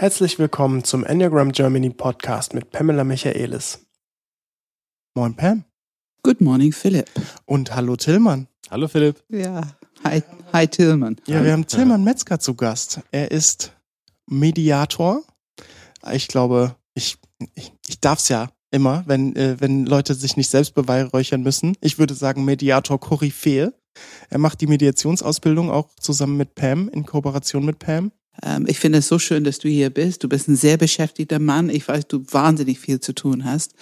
Herzlich willkommen zum Enneagram Germany Podcast mit Pamela Michaelis. Moin Pam. Good morning, Philipp. Und hallo Tillmann. Hallo Philipp. Ja, hi, hi Tillmann. Ja, wir haben Tillmann Metzger zu Gast. Er ist Mediator. Ich glaube, ich, ich, ich darf es ja immer, wenn, äh, wenn Leute sich nicht selbst beweihräuchern müssen. Ich würde sagen Mediator Koryphäe. Er macht die Mediationsausbildung auch zusammen mit Pam, in Kooperation mit Pam. Ähm, ich finde es so schön, dass du hier bist. Du bist ein sehr beschäftigter Mann. Ich weiß, du wahnsinnig viel zu tun hast.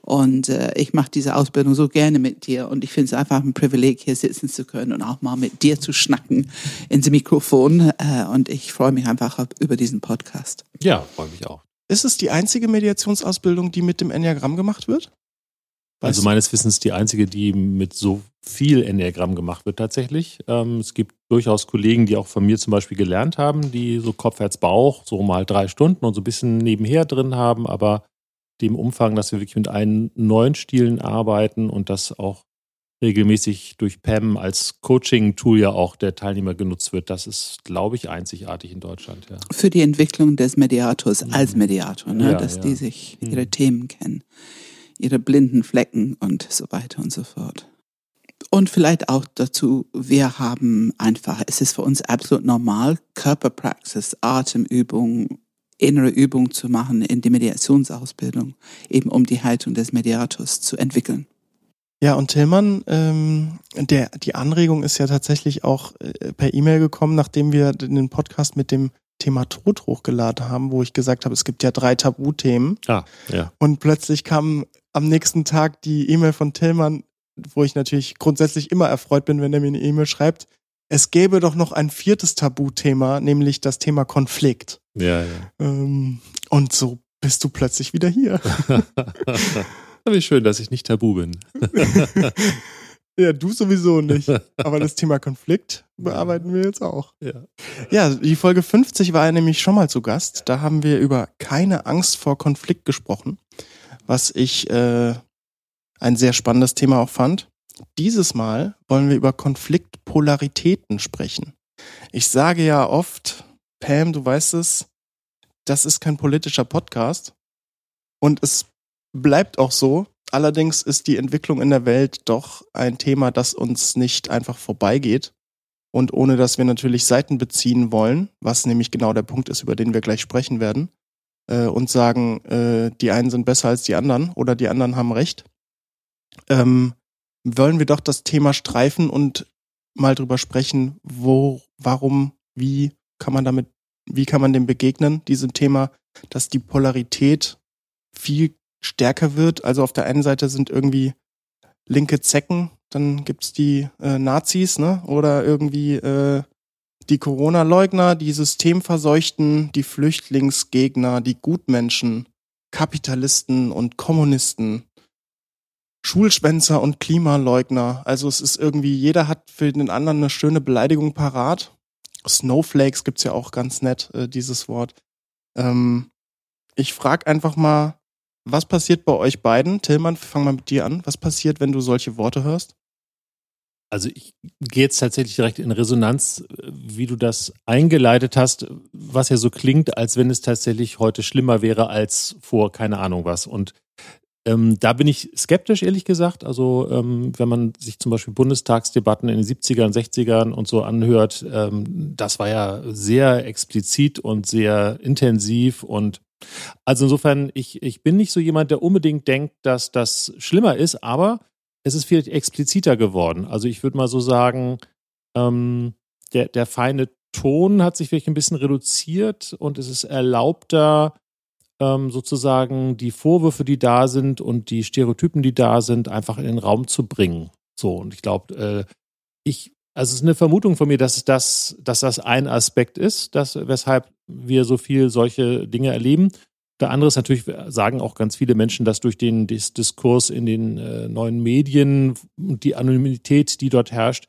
Und äh, ich mache diese Ausbildung so gerne mit dir. Und ich finde es einfach ein Privileg, hier sitzen zu können und auch mal mit dir zu schnacken ins Mikrofon. Äh, und ich freue mich einfach über diesen Podcast. Ja, freue mich auch. Ist es die einzige Mediationsausbildung, die mit dem Enneagramm gemacht wird? Also meines Wissens die einzige, die mit so viel Enneagramm gemacht wird tatsächlich. Ähm, es gibt durchaus Kollegen, die auch von mir zum Beispiel gelernt haben, die so Kopf, Herz, Bauch so mal drei Stunden und so ein bisschen nebenher drin haben, aber dem Umfang, dass wir wirklich mit allen neuen Stilen arbeiten und das auch regelmäßig durch PAM als Coaching-Tool ja auch der Teilnehmer genutzt wird, das ist, glaube ich, einzigartig in Deutschland. Ja. Für die Entwicklung des Mediators als Mediator, ne? Ja, dass ja. die sich ihre mhm. Themen kennen ihre blinden Flecken und so weiter und so fort. Und vielleicht auch dazu, wir haben einfach, es ist für uns absolut normal, Körperpraxis, Atemübungen, innere Übungen zu machen in die Mediationsausbildung, eben um die Haltung des Mediators zu entwickeln. Ja, und Tillmann, ähm, der, die Anregung ist ja tatsächlich auch äh, per E-Mail gekommen, nachdem wir den Podcast mit dem Thema Tod hochgeladen haben, wo ich gesagt habe, es gibt ja drei Tabuthemen. Ah, ja. Und plötzlich kam am nächsten Tag die E-Mail von Tillmann, wo ich natürlich grundsätzlich immer erfreut bin, wenn er mir eine E-Mail schreibt. Es gäbe doch noch ein viertes Tabuthema, nämlich das Thema Konflikt. Ja, ja. Ähm, und so bist du plötzlich wieder hier. Wie schön, dass ich nicht tabu bin. Ja, du sowieso nicht. Aber das Thema Konflikt bearbeiten wir jetzt auch. Ja. ja, die Folge 50 war er nämlich schon mal zu Gast. Da haben wir über keine Angst vor Konflikt gesprochen, was ich äh, ein sehr spannendes Thema auch fand. Dieses Mal wollen wir über Konfliktpolaritäten sprechen. Ich sage ja oft, Pam, du weißt es, das ist kein politischer Podcast. Und es bleibt auch so, Allerdings ist die Entwicklung in der Welt doch ein Thema, das uns nicht einfach vorbeigeht. Und ohne dass wir natürlich Seiten beziehen wollen, was nämlich genau der Punkt ist, über den wir gleich sprechen werden, äh, und sagen, äh, die einen sind besser als die anderen oder die anderen haben recht, ähm, wollen wir doch das Thema streifen und mal drüber sprechen, wo, warum, wie kann man damit, wie kann man dem begegnen, diesem Thema, dass die Polarität viel stärker wird. Also auf der einen Seite sind irgendwie linke Zecken, dann gibt's die äh, Nazis, ne? Oder irgendwie äh, die Corona-Leugner, die Systemverseuchten, die Flüchtlingsgegner, die Gutmenschen, Kapitalisten und Kommunisten, Schulschwänzer und Klimaleugner. Also es ist irgendwie, jeder hat für den anderen eine schöne Beleidigung parat. Snowflakes gibt's ja auch ganz nett, äh, dieses Wort. Ähm, ich frag einfach mal, was passiert bei euch beiden? Tillmann, fang mal mit dir an. Was passiert, wenn du solche Worte hörst? Also ich gehe jetzt tatsächlich direkt in Resonanz, wie du das eingeleitet hast, was ja so klingt, als wenn es tatsächlich heute schlimmer wäre als vor keine Ahnung was. Und ähm, da bin ich skeptisch, ehrlich gesagt. Also ähm, wenn man sich zum Beispiel Bundestagsdebatten in den 70ern, 60ern und so anhört, ähm, das war ja sehr explizit und sehr intensiv und also insofern, ich, ich bin nicht so jemand, der unbedingt denkt, dass das schlimmer ist, aber es ist vielleicht expliziter geworden. Also ich würde mal so sagen, ähm, der, der feine Ton hat sich vielleicht ein bisschen reduziert und es ist erlaubter, ähm, sozusagen die Vorwürfe, die da sind und die Stereotypen, die da sind, einfach in den Raum zu bringen. So, und ich glaube, äh, ich, also es ist eine Vermutung von mir, dass das, dass das ein Aspekt ist, dass, weshalb wir so viel solche Dinge erleben. Der andere ist natürlich, sagen auch ganz viele Menschen, dass durch den Diskurs in den äh, neuen Medien und die Anonymität, die dort herrscht,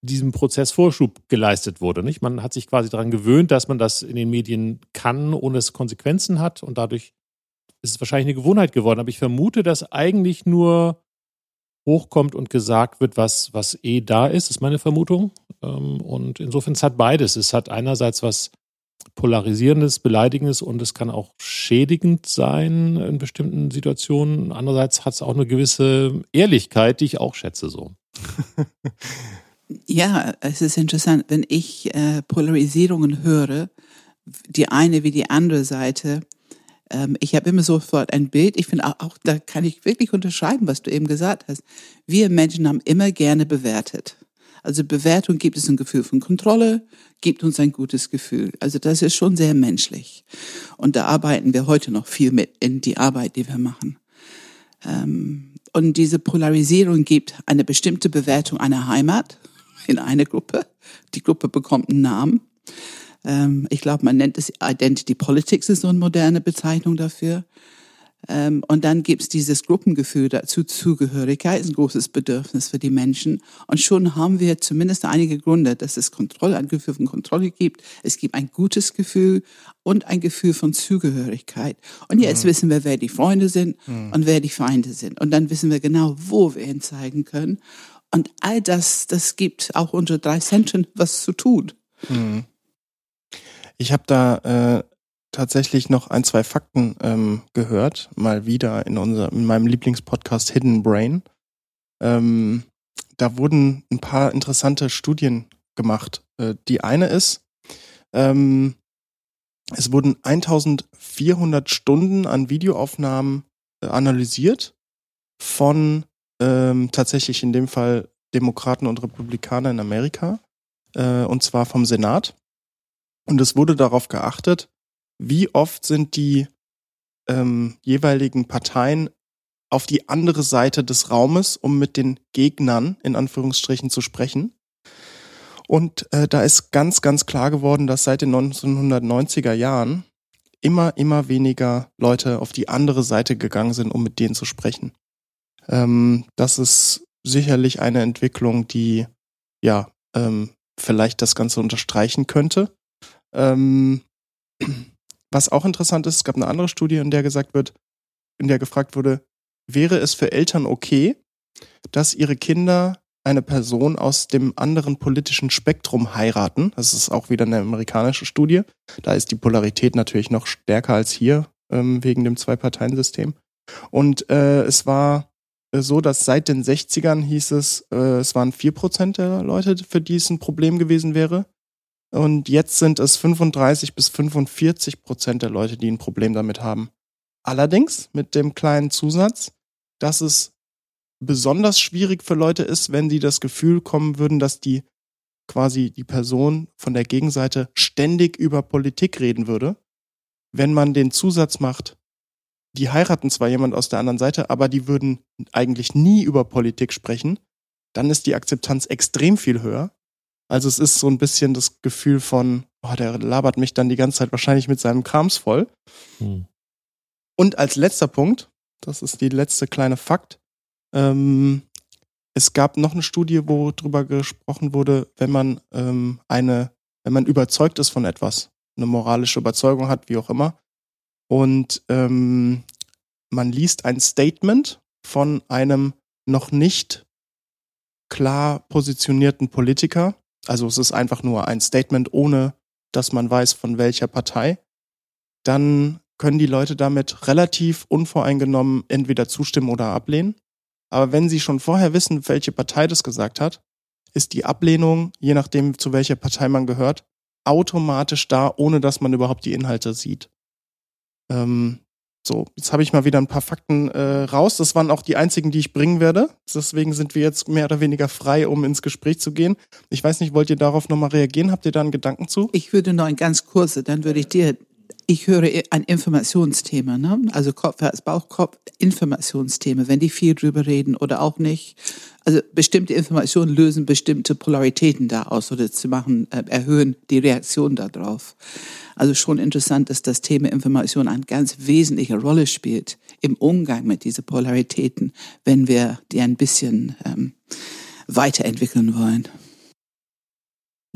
diesem Prozess Vorschub geleistet wurde. Nicht? Man hat sich quasi daran gewöhnt, dass man das in den Medien kann, ohne es Konsequenzen hat und dadurch ist es wahrscheinlich eine Gewohnheit geworden. Aber ich vermute, dass eigentlich nur hochkommt und gesagt wird, was, was eh da ist, ist meine Vermutung. Ähm, und insofern es hat beides. Es hat einerseits was polarisierendes, beleidigendes und es kann auch schädigend sein in bestimmten Situationen. Andererseits hat es auch eine gewisse Ehrlichkeit, die ich auch schätze so. ja, es ist interessant, wenn ich äh, Polarisierungen höre, die eine wie die andere Seite, ähm, ich habe immer sofort ein Bild. Ich finde auch, auch, da kann ich wirklich unterschreiben, was du eben gesagt hast. Wir Menschen haben immer gerne bewertet. Also Bewertung gibt es ein Gefühl von Kontrolle, gibt uns ein gutes Gefühl. Also das ist schon sehr menschlich. Und da arbeiten wir heute noch viel mit in die Arbeit, die wir machen. Ähm, und diese Polarisierung gibt eine bestimmte Bewertung einer Heimat in eine Gruppe. Die Gruppe bekommt einen Namen. Ähm, ich glaube, man nennt es Identity Politics, ist so eine moderne Bezeichnung dafür. Ähm, und dann gibt es dieses Gruppengefühl dazu, Zugehörigkeit ist ein großes Bedürfnis für die Menschen. Und schon haben wir zumindest einige Gründe, dass es Kontrolle, ein Gefühl von Kontrolle gibt. Es gibt ein gutes Gefühl und ein Gefühl von Zugehörigkeit. Und jetzt mhm. wissen wir, wer die Freunde sind mhm. und wer die Feinde sind. Und dann wissen wir genau, wo wir ihn zeigen können. Und all das, das gibt auch unter drei Zentren was zu tun. Mhm. Ich habe da äh, tatsächlich noch ein, zwei Fakten ähm, gehört, mal wieder in, unser, in meinem Lieblingspodcast Hidden Brain. Ähm, da wurden ein paar interessante Studien gemacht. Äh, die eine ist, ähm, es wurden 1400 Stunden an Videoaufnahmen äh, analysiert von ähm, tatsächlich in dem Fall Demokraten und Republikaner in Amerika, äh, und zwar vom Senat. Und es wurde darauf geachtet, wie oft sind die ähm, jeweiligen Parteien auf die andere Seite des Raumes, um mit den Gegnern in Anführungsstrichen zu sprechen. Und äh, da ist ganz, ganz klar geworden, dass seit den 1990er Jahren immer, immer weniger Leute auf die andere Seite gegangen sind, um mit denen zu sprechen. Ähm, das ist sicherlich eine Entwicklung, die ja ähm, vielleicht das Ganze unterstreichen könnte. Ähm, was auch interessant ist, es gab eine andere Studie, in der gesagt wird, in der gefragt wurde, wäre es für Eltern okay, dass ihre Kinder eine Person aus dem anderen politischen Spektrum heiraten? Das ist auch wieder eine amerikanische Studie. Da ist die Polarität natürlich noch stärker als hier ähm, wegen dem Zwei-Parteien-System. Und äh, es war äh, so, dass seit den 60ern hieß es, äh, es waren vier Prozent der Leute, für die es ein Problem gewesen wäre. Und jetzt sind es 35 bis 45 Prozent der Leute, die ein Problem damit haben. Allerdings mit dem kleinen Zusatz, dass es besonders schwierig für Leute ist, wenn sie das Gefühl kommen würden, dass die quasi die Person von der Gegenseite ständig über Politik reden würde. Wenn man den Zusatz macht, die heiraten zwar jemand aus der anderen Seite, aber die würden eigentlich nie über Politik sprechen, dann ist die Akzeptanz extrem viel höher. Also es ist so ein bisschen das Gefühl von, oh, der labert mich dann die ganze Zeit wahrscheinlich mit seinem Krams voll. Hm. Und als letzter Punkt, das ist die letzte kleine Fakt, ähm, es gab noch eine Studie, wo drüber gesprochen wurde, wenn man ähm, eine, wenn man überzeugt ist von etwas, eine moralische Überzeugung hat, wie auch immer, und ähm, man liest ein Statement von einem noch nicht klar positionierten Politiker, also es ist einfach nur ein Statement, ohne dass man weiß, von welcher Partei, dann können die Leute damit relativ unvoreingenommen entweder zustimmen oder ablehnen. Aber wenn sie schon vorher wissen, welche Partei das gesagt hat, ist die Ablehnung, je nachdem zu welcher Partei man gehört, automatisch da, ohne dass man überhaupt die Inhalte sieht. Ähm, so, jetzt habe ich mal wieder ein paar Fakten äh, raus. Das waren auch die einzigen, die ich bringen werde. Deswegen sind wir jetzt mehr oder weniger frei, um ins Gespräch zu gehen. Ich weiß nicht, wollt ihr darauf nochmal reagieren? Habt ihr da einen Gedanken zu? Ich würde noch ein ganz kurze, dann würde ich dir ich höre ein Informationsthema, ne? also Kopfherz, Bauchkopf, Informationsthema, wenn die viel drüber reden oder auch nicht. Also bestimmte Informationen lösen bestimmte Polaritäten da aus oder zu machen, äh, erhöhen die Reaktion darauf. Also schon interessant, dass das Thema Information eine ganz wesentliche Rolle spielt im Umgang mit diesen Polaritäten, wenn wir die ein bisschen ähm, weiterentwickeln wollen.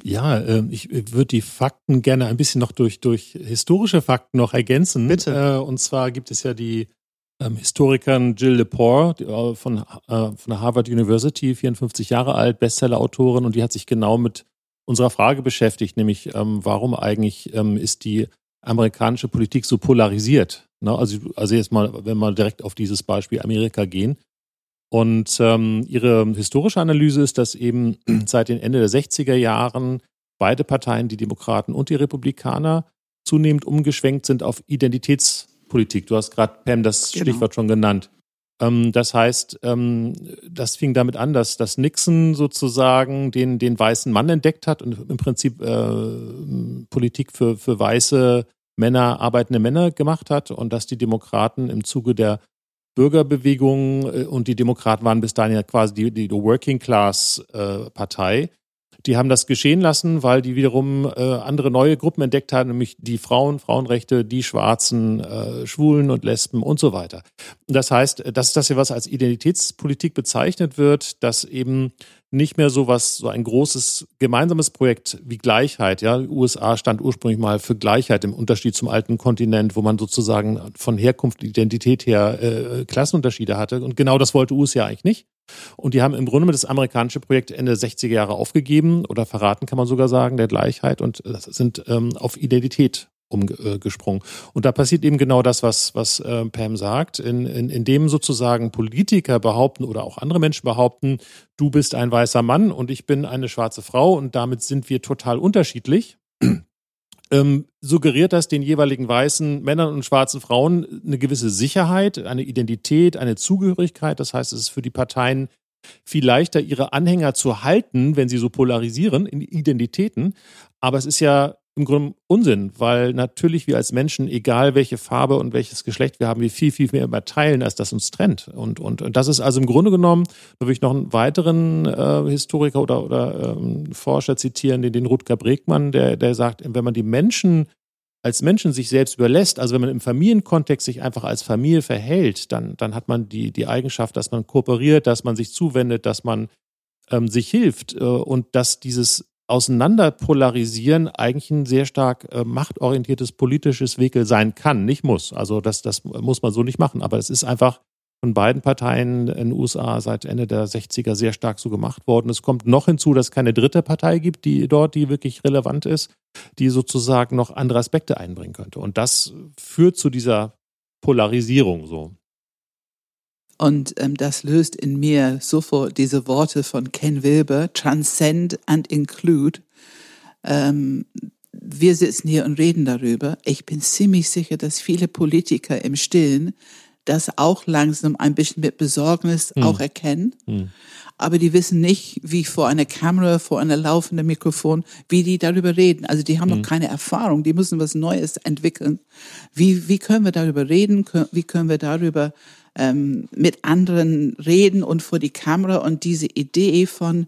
Ja, äh, ich würde die Fakten gerne ein bisschen noch durch, durch historische Fakten noch ergänzen. Bitte. Äh, und zwar gibt es ja die ähm, Historikerin Jill Lepore äh, von, äh, von der Harvard University, 54 Jahre alt, Bestseller-Autorin und die hat sich genau mit unserer Frage beschäftigt, nämlich ähm, warum eigentlich ähm, ist die amerikanische Politik so polarisiert? Ne? Also, also jetzt mal, wenn wir direkt auf dieses Beispiel Amerika gehen. Und ähm, ihre historische Analyse ist, dass eben seit den Ende der 60er Jahren beide Parteien, die Demokraten und die Republikaner, zunehmend umgeschwenkt sind auf Identitätspolitik. Du hast gerade, Pam, das genau. Stichwort schon genannt. Ähm, das heißt, ähm, das fing damit an, dass, dass Nixon sozusagen den, den weißen Mann entdeckt hat und im Prinzip äh, Politik für, für weiße Männer, arbeitende Männer gemacht hat und dass die Demokraten im Zuge der Bürgerbewegung äh, und die Demokraten waren bis dahin ja quasi die, die Working Class äh, Partei die haben das geschehen lassen, weil die wiederum äh, andere neue Gruppen entdeckt haben, nämlich die Frauen, Frauenrechte, die Schwarzen, äh, Schwulen und Lesben und so weiter. Das heißt, das ist das hier, was als Identitätspolitik bezeichnet wird, dass eben nicht mehr so was, so ein großes gemeinsames Projekt wie Gleichheit. Ja, die USA stand ursprünglich mal für Gleichheit im Unterschied zum alten Kontinent, wo man sozusagen von Herkunft, Identität her äh, Klassenunterschiede hatte. Und genau das wollte USA eigentlich nicht. Und die haben im Grunde das amerikanische Projekt Ende 60er Jahre aufgegeben oder verraten, kann man sogar sagen, der Gleichheit und sind ähm, auf Identität umgesprungen. Und da passiert eben genau das, was, was äh, Pam sagt, in, in, in dem sozusagen Politiker behaupten oder auch andere Menschen behaupten, du bist ein weißer Mann und ich bin eine schwarze Frau und damit sind wir total unterschiedlich ähm, suggeriert das den jeweiligen weißen Männern und schwarzen Frauen eine gewisse Sicherheit, eine Identität, eine Zugehörigkeit. Das heißt, es ist für die Parteien viel leichter, ihre Anhänger zu halten, wenn sie so polarisieren in Identitäten. Aber es ist ja im Grunde Unsinn, weil natürlich wir als Menschen, egal welche Farbe und welches Geschlecht wir haben, wir viel, viel mehr immer teilen, als das uns trennt. Und, und, und das ist also im Grunde genommen, da würde ich noch einen weiteren äh, Historiker oder, oder ähm, Forscher zitieren, den, den Rutger Bregmann, der, der sagt, wenn man die Menschen als Menschen sich selbst überlässt, also wenn man im Familienkontext sich einfach als Familie verhält, dann, dann hat man die, die Eigenschaft, dass man kooperiert, dass man sich zuwendet, dass man ähm, sich hilft äh, und dass dieses Auseinanderpolarisieren eigentlich ein sehr stark äh, machtorientiertes politisches Wickel sein kann, nicht muss. Also das, das muss man so nicht machen, aber es ist einfach von beiden Parteien in den USA seit Ende der 60er sehr stark so gemacht worden. Es kommt noch hinzu, dass es keine dritte Partei gibt, die dort, die wirklich relevant ist, die sozusagen noch andere Aspekte einbringen könnte. Und das führt zu dieser Polarisierung so. Und ähm, das löst in mir sofort diese Worte von Ken Wilber, transcend and include. Ähm, wir sitzen hier und reden darüber. Ich bin ziemlich sicher, dass viele Politiker im Stillen das auch langsam ein bisschen mit Besorgnis hm. auch erkennen. Hm. Aber die wissen nicht, wie vor einer Kamera, vor einer laufenden Mikrofon, wie die darüber reden. Also die haben hm. noch keine Erfahrung, die müssen was Neues entwickeln. Wie, wie können wir darüber reden? Wie können wir darüber ähm, mit anderen reden und vor die Kamera und diese Idee von,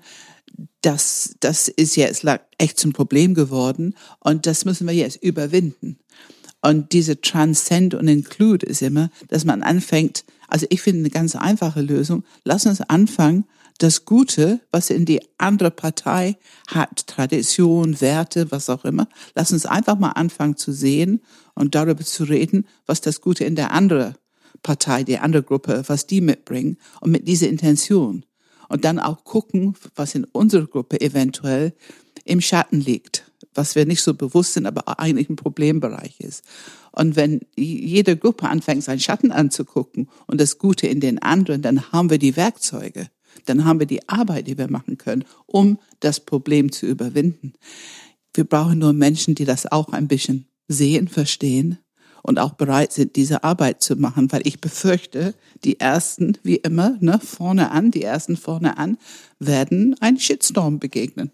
das, das ist jetzt echt zum Problem geworden und das müssen wir jetzt überwinden. Und diese Transcend und Include ist immer, dass man anfängt, also ich finde eine ganz einfache Lösung, lass uns anfangen, das Gute, was in die andere Partei hat, Tradition, Werte, was auch immer, lass uns einfach mal anfangen zu sehen und darüber zu reden, was das Gute in der anderen Partei, die andere Gruppe, was die mitbringen und mit dieser Intention. Und dann auch gucken, was in unserer Gruppe eventuell im Schatten liegt, was wir nicht so bewusst sind, aber eigentlich ein Problembereich ist. Und wenn jede Gruppe anfängt, seinen Schatten anzugucken und das Gute in den anderen, dann haben wir die Werkzeuge, dann haben wir die Arbeit, die wir machen können, um das Problem zu überwinden. Wir brauchen nur Menschen, die das auch ein bisschen sehen, verstehen und auch bereit sind, diese Arbeit zu machen, weil ich befürchte, die ersten, wie immer, ne, vorne an, die ersten vorne an, werden einen Shitstorm begegnen.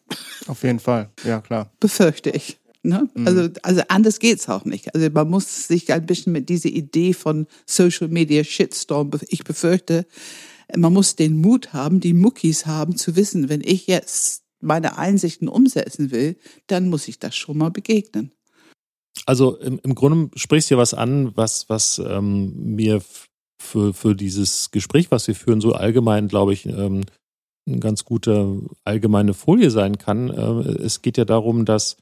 Auf jeden Fall, ja klar. Befürchte ich. Ne? Mhm. Also, also anders geht's auch nicht. Also man muss sich ein bisschen mit dieser Idee von Social Media Shitstorm, ich befürchte, man muss den Mut haben, die Muckis haben, zu wissen, wenn ich jetzt meine Einsichten umsetzen will, dann muss ich das schon mal begegnen. Also im, im Grunde sprichst du ja was an, was, was ähm, mir für, für dieses Gespräch, was wir führen, so allgemein, glaube ich, ähm, eine ganz gute allgemeine Folie sein kann. Äh, es geht ja darum, dass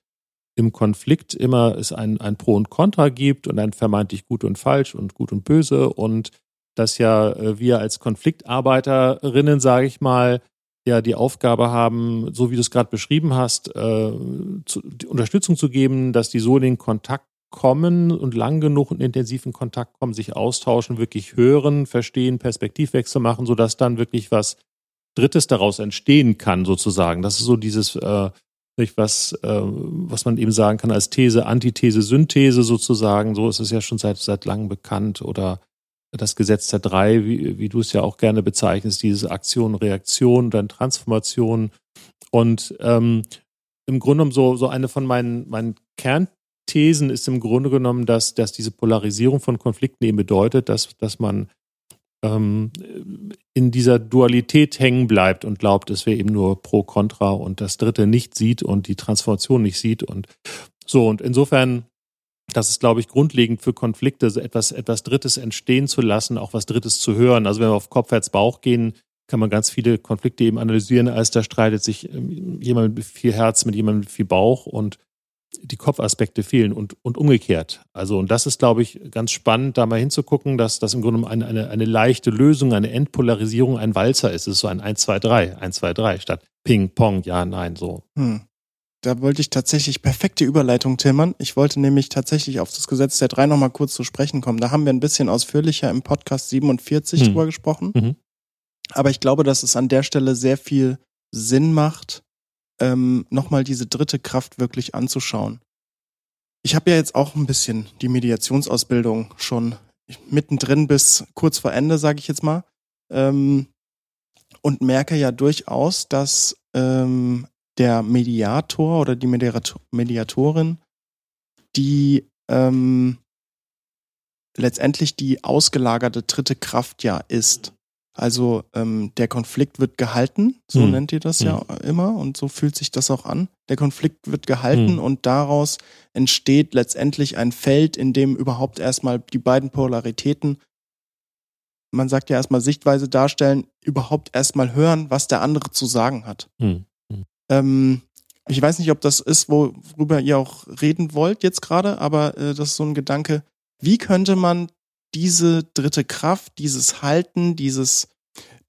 im Konflikt immer es ein, ein Pro und Contra gibt und ein vermeintlich gut und falsch und gut und böse und dass ja äh, wir als Konfliktarbeiterinnen, sage ich mal, ja die Aufgabe haben, so wie du es gerade beschrieben hast, äh, zu, Unterstützung zu geben, dass die so in den Kontakt kommen und lang genug in intensiven Kontakt kommen, sich austauschen, wirklich hören, verstehen, Perspektivwechsel machen, sodass dann wirklich was Drittes daraus entstehen kann, sozusagen. Das ist so dieses, äh, was, äh, was man eben sagen kann als These, Antithese, Synthese sozusagen. So ist es ja schon seit, seit langem bekannt. Oder das Gesetz der drei, wie, wie du es ja auch gerne bezeichnest, diese Aktion, Reaktion, dann Transformation. Und ähm, im Grunde genommen so, so eine von meinen, meinen Kernthesen ist im Grunde genommen, dass, dass diese Polarisierung von Konflikten eben bedeutet, dass, dass man ähm, in dieser Dualität hängen bleibt und glaubt, es wäre eben nur pro Contra und das Dritte nicht sieht und die Transformation nicht sieht und so. Und insofern das ist, glaube ich, grundlegend für Konflikte, etwas, etwas Drittes entstehen zu lassen, auch was Drittes zu hören. Also wenn wir auf Kopf, Herz, Bauch gehen, kann man ganz viele Konflikte eben analysieren, als da streitet sich ähm, jemand mit viel Herz mit jemandem mit viel Bauch und die Kopfaspekte fehlen und, und umgekehrt. Also, und das ist, glaube ich, ganz spannend, da mal hinzugucken, dass das im Grunde eine, eine, eine leichte Lösung, eine Endpolarisierung ein Walzer ist. Es ist so ein 1, 2, 3, 1, 2, 3 statt Ping, Pong, ja, nein, so. Hm da wollte ich tatsächlich perfekte Überleitung, Tillmann. Ich wollte nämlich tatsächlich auf das Gesetz der drei nochmal kurz zu sprechen kommen. Da haben wir ein bisschen ausführlicher im Podcast 47 hm. drüber gesprochen. Mhm. Aber ich glaube, dass es an der Stelle sehr viel Sinn macht, ähm, nochmal diese dritte Kraft wirklich anzuschauen. Ich habe ja jetzt auch ein bisschen die Mediationsausbildung schon mittendrin bis kurz vor Ende, sage ich jetzt mal. Ähm, und merke ja durchaus, dass ähm, der Mediator oder die Mediator Mediatorin, die ähm, letztendlich die ausgelagerte dritte Kraft ja ist. Also ähm, der Konflikt wird gehalten, so hm. nennt ihr das hm. ja immer und so fühlt sich das auch an. Der Konflikt wird gehalten hm. und daraus entsteht letztendlich ein Feld, in dem überhaupt erstmal die beiden Polaritäten, man sagt ja erstmal Sichtweise darstellen, überhaupt erstmal hören, was der andere zu sagen hat. Hm. Ähm, ich weiß nicht, ob das ist, worüber ihr auch reden wollt jetzt gerade, aber äh, das ist so ein Gedanke. Wie könnte man diese dritte Kraft, dieses Halten, dieses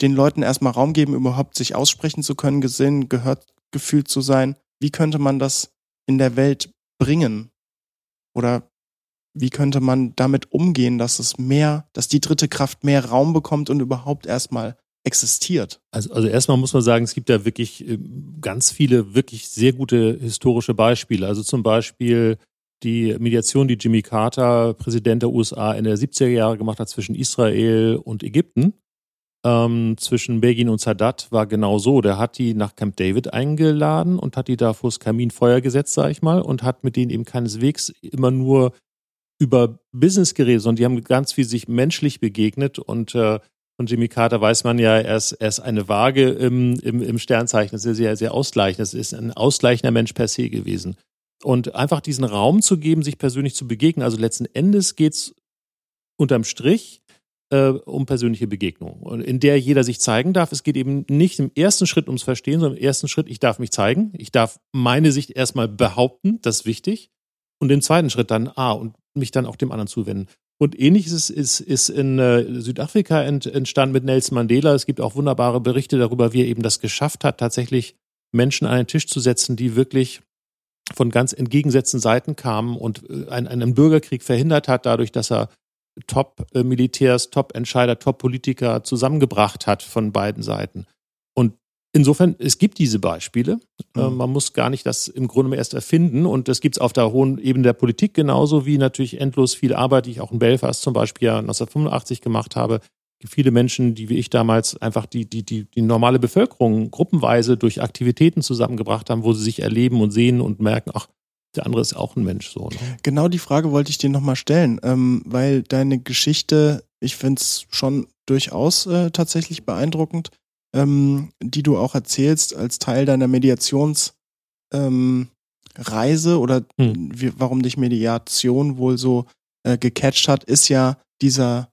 den Leuten erstmal Raum geben, überhaupt sich aussprechen zu können, gesehen, gehört, gefühlt zu sein, wie könnte man das in der Welt bringen? Oder wie könnte man damit umgehen, dass es mehr, dass die dritte Kraft mehr Raum bekommt und überhaupt erstmal existiert. Also, also erstmal muss man sagen, es gibt ja wirklich äh, ganz viele wirklich sehr gute historische Beispiele. Also zum Beispiel die Mediation, die Jimmy Carter, Präsident der USA, in der 70er Jahre gemacht hat zwischen Israel und Ägypten. Ähm, zwischen Begin und Sadat war genau so. Der hat die nach Camp David eingeladen und hat die da vors Kaminfeuer gesetzt, sag ich mal, und hat mit denen eben keineswegs immer nur über Business geredet, sondern die haben ganz viel sich menschlich begegnet und äh, von Jimmy Carter weiß man ja, er ist, er ist eine Waage im, im, im Sternzeichen. Das ist sehr, sehr ausgleichend. Das ist ein ausgleichender Mensch per se gewesen. Und einfach diesen Raum zu geben, sich persönlich zu begegnen. Also letzten Endes geht's unterm Strich äh, um persönliche Begegnung, in der jeder sich zeigen darf. Es geht eben nicht im ersten Schritt ums Verstehen, sondern im ersten Schritt, ich darf mich zeigen. Ich darf meine Sicht erstmal behaupten, das ist wichtig. Und im zweiten Schritt dann, ah, und mich dann auch dem anderen zuwenden. Und ähnliches ist, ist in äh, Südafrika ent, entstanden mit Nelson Mandela. Es gibt auch wunderbare Berichte darüber, wie er eben das geschafft hat, tatsächlich Menschen an einen Tisch zu setzen, die wirklich von ganz entgegengesetzten Seiten kamen und äh, einen, einen Bürgerkrieg verhindert hat, dadurch, dass er Top-Militärs, Top-Entscheider, Top-Politiker zusammengebracht hat von beiden Seiten. Insofern, es gibt diese Beispiele. Äh, mhm. Man muss gar nicht das im Grunde erst erfinden. Und das gibt es auf der hohen Ebene der Politik genauso wie natürlich endlos viel Arbeit, die ich auch in Belfast zum Beispiel ja 1985 gemacht habe. Viele Menschen, die wie ich damals einfach die, die, die, die normale Bevölkerung gruppenweise durch Aktivitäten zusammengebracht haben, wo sie sich erleben und sehen und merken, ach, der andere ist auch ein Mensch so. Ne? Genau die Frage wollte ich dir nochmal stellen, ähm, weil deine Geschichte, ich finde es schon durchaus äh, tatsächlich beeindruckend ähm, die du auch erzählst als Teil deiner Mediationsreise ähm, oder hm. wie, warum dich Mediation wohl so äh, gecatcht hat, ist ja dieser,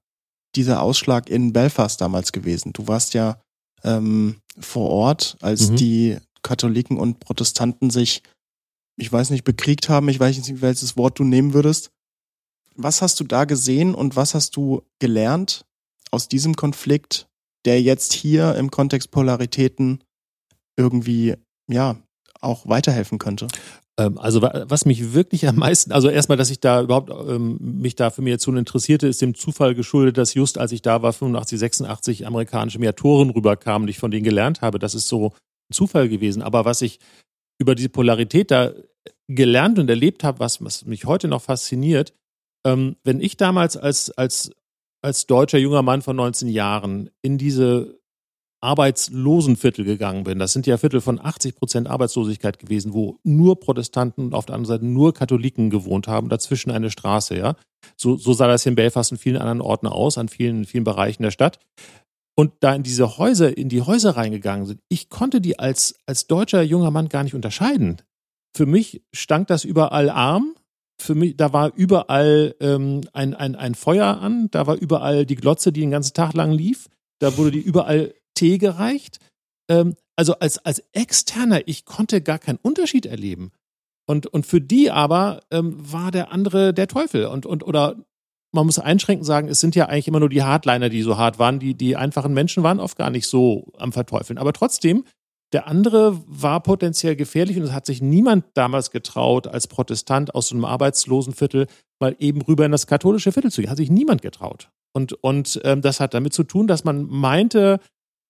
dieser Ausschlag in Belfast damals gewesen. Du warst ja ähm, vor Ort, als mhm. die Katholiken und Protestanten sich, ich weiß nicht, bekriegt haben, ich weiß nicht, welches Wort du nehmen würdest. Was hast du da gesehen und was hast du gelernt aus diesem Konflikt der jetzt hier im Kontext Polaritäten irgendwie, ja, auch weiterhelfen könnte? Ähm, also was mich wirklich am meisten, also erstmal, dass ich da überhaupt ähm, mich da für Mediation interessierte, ist dem Zufall geschuldet, dass just als ich da war, 85, 86 amerikanische Mediatoren rüberkamen und ich von denen gelernt habe. Das ist so ein Zufall gewesen. Aber was ich über diese Polarität da gelernt und erlebt habe, was, was mich heute noch fasziniert, ähm, wenn ich damals als, als, als deutscher junger Mann von 19 Jahren in diese Arbeitslosenviertel gegangen bin. Das sind ja Viertel von 80 Prozent Arbeitslosigkeit gewesen, wo nur Protestanten und auf der anderen Seite nur Katholiken gewohnt haben, dazwischen eine Straße, ja. So, so sah das hier in Belfast und vielen anderen Orten aus, an vielen, vielen Bereichen der Stadt. Und da in diese Häuser, in die Häuser reingegangen sind, ich konnte die als, als deutscher junger Mann gar nicht unterscheiden. Für mich stank das überall arm. Für mich, da war überall ähm, ein, ein, ein Feuer an, da war überall die Glotze, die den ganzen Tag lang lief. Da wurde die überall Tee gereicht. Ähm, also als, als Externer, ich konnte gar keinen Unterschied erleben. Und, und für die aber ähm, war der andere der Teufel. Und, und, oder man muss einschränkend sagen, es sind ja eigentlich immer nur die Hardliner, die so hart waren. Die, die einfachen Menschen waren oft gar nicht so am Verteufeln. Aber trotzdem, der andere war potenziell gefährlich und es hat sich niemand damals getraut, als Protestant aus so einem Arbeitslosenviertel mal eben rüber in das katholische Viertel zu gehen. Hat sich niemand getraut. Und, und ähm, das hat damit zu tun, dass man meinte,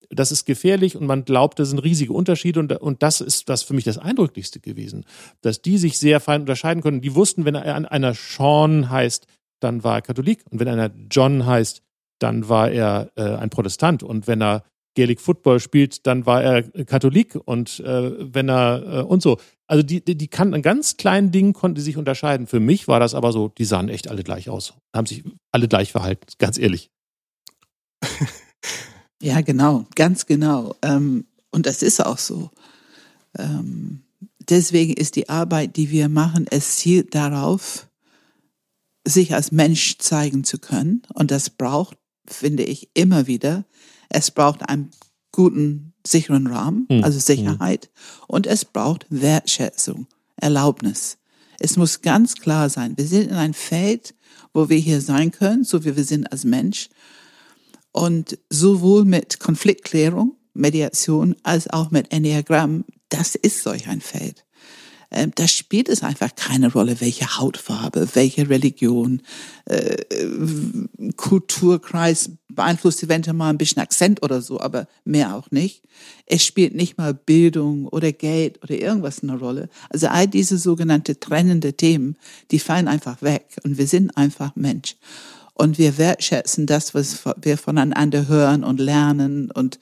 das ist gefährlich und man glaubt, das sind riesige Unterschiede und, und das ist das für mich das Eindrücklichste gewesen, dass die sich sehr fein unterscheiden können. Die wussten, wenn einer Sean heißt, dann war er Katholik und wenn einer John heißt, dann war er äh, ein Protestant und wenn er Gaelic Football spielt, dann war er Katholik und äh, wenn er äh, und so. Also die, die, die kannten an ganz kleinen Dingen konnten die sich unterscheiden. Für mich war das aber so, die sahen echt alle gleich aus, haben sich alle gleich verhalten, ganz ehrlich. Ja, genau, ganz genau. Ähm, und das ist auch so. Ähm, deswegen ist die Arbeit, die wir machen, es zielt darauf, sich als Mensch zeigen zu können. Und das braucht, finde ich, immer wieder, es braucht einen guten, sicheren Rahmen, mhm. also Sicherheit. Und es braucht Wertschätzung, Erlaubnis. Es muss ganz klar sein, wir sind in einem Feld, wo wir hier sein können, so wie wir sind als Mensch. Und sowohl mit Konfliktklärung, Mediation, als auch mit Enneagramm, das ist solch ein Feld. Ähm, da spielt es einfach keine Rolle, welche Hautfarbe, welche Religion, äh, Kulturkreis beeinflusst eventuell mal ein bisschen Akzent oder so, aber mehr auch nicht. Es spielt nicht mal Bildung oder Geld oder irgendwas eine Rolle. Also all diese sogenannte trennende Themen, die fallen einfach weg und wir sind einfach Mensch und wir wertschätzen das, was wir voneinander hören und lernen und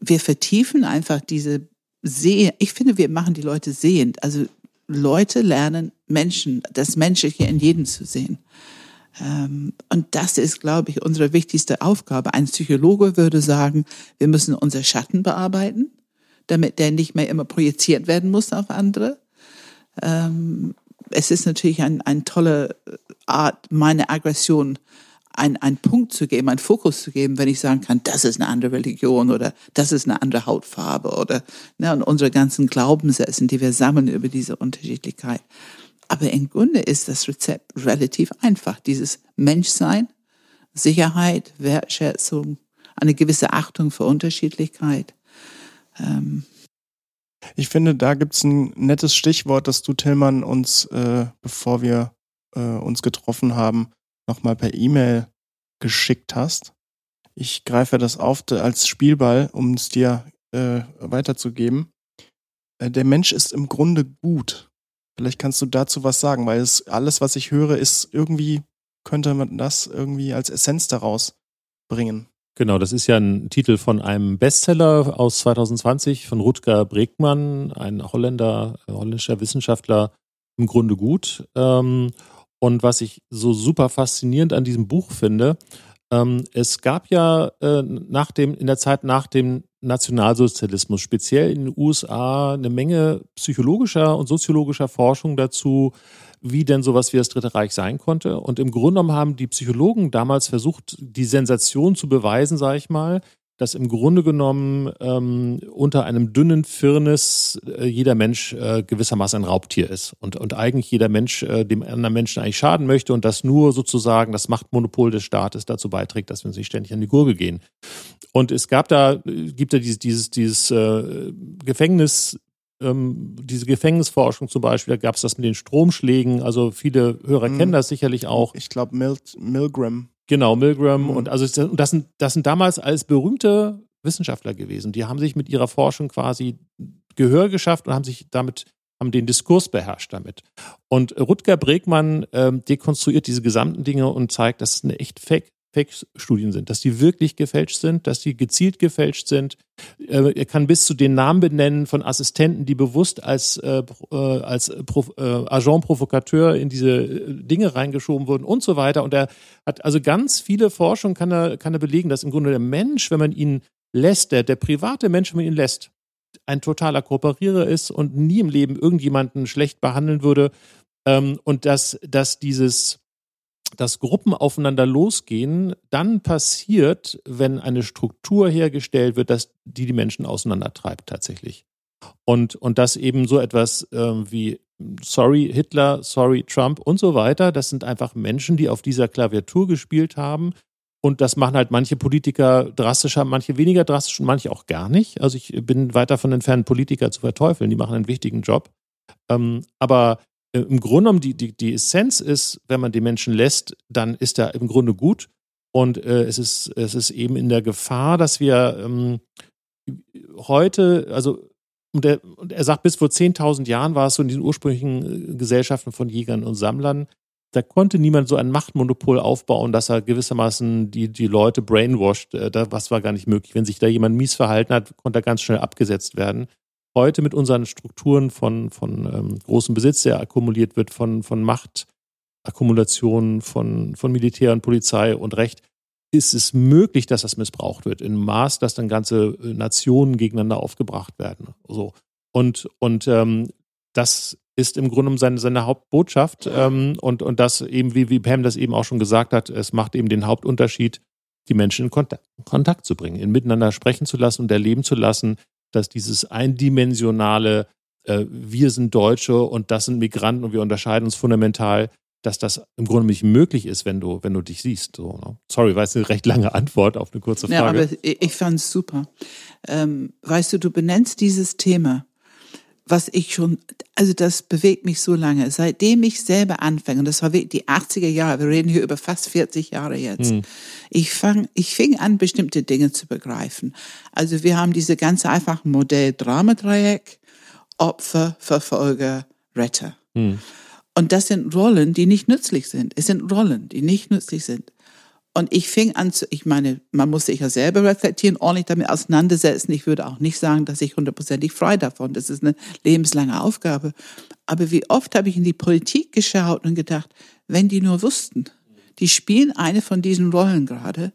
wir vertiefen einfach diese Sehen. Ich finde, wir machen die Leute sehend. Also Leute lernen Menschen, das Menschliche in jedem zu sehen. Ähm, und das ist, glaube ich, unsere wichtigste Aufgabe. Ein Psychologe würde sagen, wir müssen unser Schatten bearbeiten, damit der nicht mehr immer projiziert werden muss auf andere. Ähm, es ist natürlich ein, ein tolle Art, meine Aggression ein, einen Punkt zu geben, einen Fokus zu geben, wenn ich sagen kann, das ist eine andere Religion oder das ist eine andere Hautfarbe oder ne, und unsere ganzen Glaubenssätze, die wir sammeln über diese Unterschiedlichkeit. Aber im Grunde ist das Rezept relativ einfach. Dieses Menschsein, Sicherheit, Wertschätzung, eine gewisse Achtung für Unterschiedlichkeit. Ähm, ich finde, da gibt's ein nettes Stichwort, das du, Tillmann, uns, äh, bevor wir äh, uns getroffen haben, nochmal per E-Mail geschickt hast. Ich greife das auf als Spielball, um es dir äh, weiterzugeben. Äh, der Mensch ist im Grunde gut. Vielleicht kannst du dazu was sagen, weil es alles, was ich höre, ist irgendwie, könnte man das irgendwie als Essenz daraus bringen. Genau, das ist ja ein Titel von einem Bestseller aus 2020 von Rutger Bregmann, ein Holländer, holländischer Wissenschaftler, im Grunde gut. Ähm, und was ich so super faszinierend an diesem Buch finde, ähm, es gab ja äh, nach dem, in der Zeit nach dem Nationalsozialismus, speziell in den USA, eine Menge psychologischer und soziologischer Forschung dazu, wie denn sowas wie das Dritte Reich sein konnte. Und im Grunde genommen haben die Psychologen damals versucht, die Sensation zu beweisen, sage ich mal, dass im Grunde genommen ähm, unter einem dünnen Firnis äh, jeder Mensch äh, gewissermaßen ein Raubtier ist und, und eigentlich jeder Mensch äh, dem anderen Menschen eigentlich schaden möchte und dass nur sozusagen das Machtmonopol des Staates dazu beiträgt, dass wir uns nicht ständig an die Gurgel gehen. Und es gab da, gibt da dieses, dieses, dieses äh, Gefängnis, ähm, diese Gefängnisforschung zum Beispiel, da gab es das mit den Stromschlägen, also viele Hörer mhm. kennen das sicherlich auch. Ich glaube Mil Milgram Genau, Milgram. Mhm. Und also das sind, das sind damals alles berühmte Wissenschaftler gewesen. Die haben sich mit ihrer Forschung quasi Gehör geschafft und haben sich damit, haben den Diskurs beherrscht damit. Und Rutger Bregmann ähm, dekonstruiert diese gesamten Dinge und zeigt, dass es eine echt Fake, Fake-Studien sind, dass die wirklich gefälscht sind, dass die gezielt gefälscht sind. Äh, er kann bis zu den Namen benennen von Assistenten, die bewusst als, äh, äh als Pro, äh, Agent Provocateur in diese äh, Dinge reingeschoben wurden und so weiter. Und er hat also ganz viele Forschungen, kann er, kann er belegen, dass im Grunde der Mensch, wenn man ihn lässt, der, der private Mensch, wenn man ihn lässt, ein totaler Kooperierer ist und nie im Leben irgendjemanden schlecht behandeln würde. Ähm, und dass, dass dieses dass Gruppen aufeinander losgehen, dann passiert, wenn eine Struktur hergestellt wird, dass die die Menschen auseinandertreibt tatsächlich. Und, und das eben so etwas äh, wie Sorry Hitler, Sorry Trump und so weiter, das sind einfach Menschen, die auf dieser Klaviatur gespielt haben. Und das machen halt manche Politiker drastischer, manche weniger drastisch und manche auch gar nicht. Also ich bin weit davon entfernt, Politiker zu verteufeln. Die machen einen wichtigen Job. Ähm, aber im Grunde genommen die, die, die Essenz ist, wenn man die Menschen lässt, dann ist er im Grunde gut. Und äh, es, ist, es ist eben in der Gefahr, dass wir ähm, heute, also und er, und er sagt, bis vor 10.000 Jahren war es so in diesen ursprünglichen äh, Gesellschaften von Jägern und Sammlern, da konnte niemand so ein Machtmonopol aufbauen, dass er gewissermaßen die, die Leute brainwashed. Äh, was war gar nicht möglich. Wenn sich da jemand mies verhalten hat, konnte er ganz schnell abgesetzt werden heute mit unseren Strukturen von, von ähm, großem Besitz, der akkumuliert wird, von, von Machtakkumulation, von, von Militär und Polizei und Recht, ist es möglich, dass das missbraucht wird, in Maß, dass dann ganze äh, Nationen gegeneinander aufgebracht werden. So. Und, und ähm, das ist im Grunde seine, seine Hauptbotschaft. Ähm, und, und das eben, wie, wie Pam das eben auch schon gesagt hat, es macht eben den Hauptunterschied, die Menschen in Kontakt, Kontakt zu bringen, in miteinander sprechen zu lassen und erleben zu lassen, dass dieses eindimensionale, äh, wir sind Deutsche und das sind Migranten und wir unterscheiden uns fundamental, dass das im Grunde nicht möglich ist, wenn du, wenn du dich siehst. So, ne? Sorry, war es eine recht lange Antwort auf eine kurze Frage. Ja, aber ich, ich fand es super. Ähm, weißt du, du benennst dieses Thema was ich schon, also das bewegt mich so lange, seitdem ich selber anfange, und das war wirklich die 80er Jahre, wir reden hier über fast 40 Jahre jetzt. Hm. Ich fang, ich fing an, bestimmte Dinge zu begreifen. Also wir haben diese ganz einfachen Modell Dramadreieck, Opfer, Verfolger, Retter. Hm. Und das sind Rollen, die nicht nützlich sind. Es sind Rollen, die nicht nützlich sind. Und ich fing an zu, ich meine, man muss sich ja selber reflektieren, ordentlich damit auseinandersetzen. Ich würde auch nicht sagen, dass ich hundertprozentig frei davon. Das ist eine lebenslange Aufgabe. Aber wie oft habe ich in die Politik geschaut und gedacht, wenn die nur wussten, die spielen eine von diesen Rollen gerade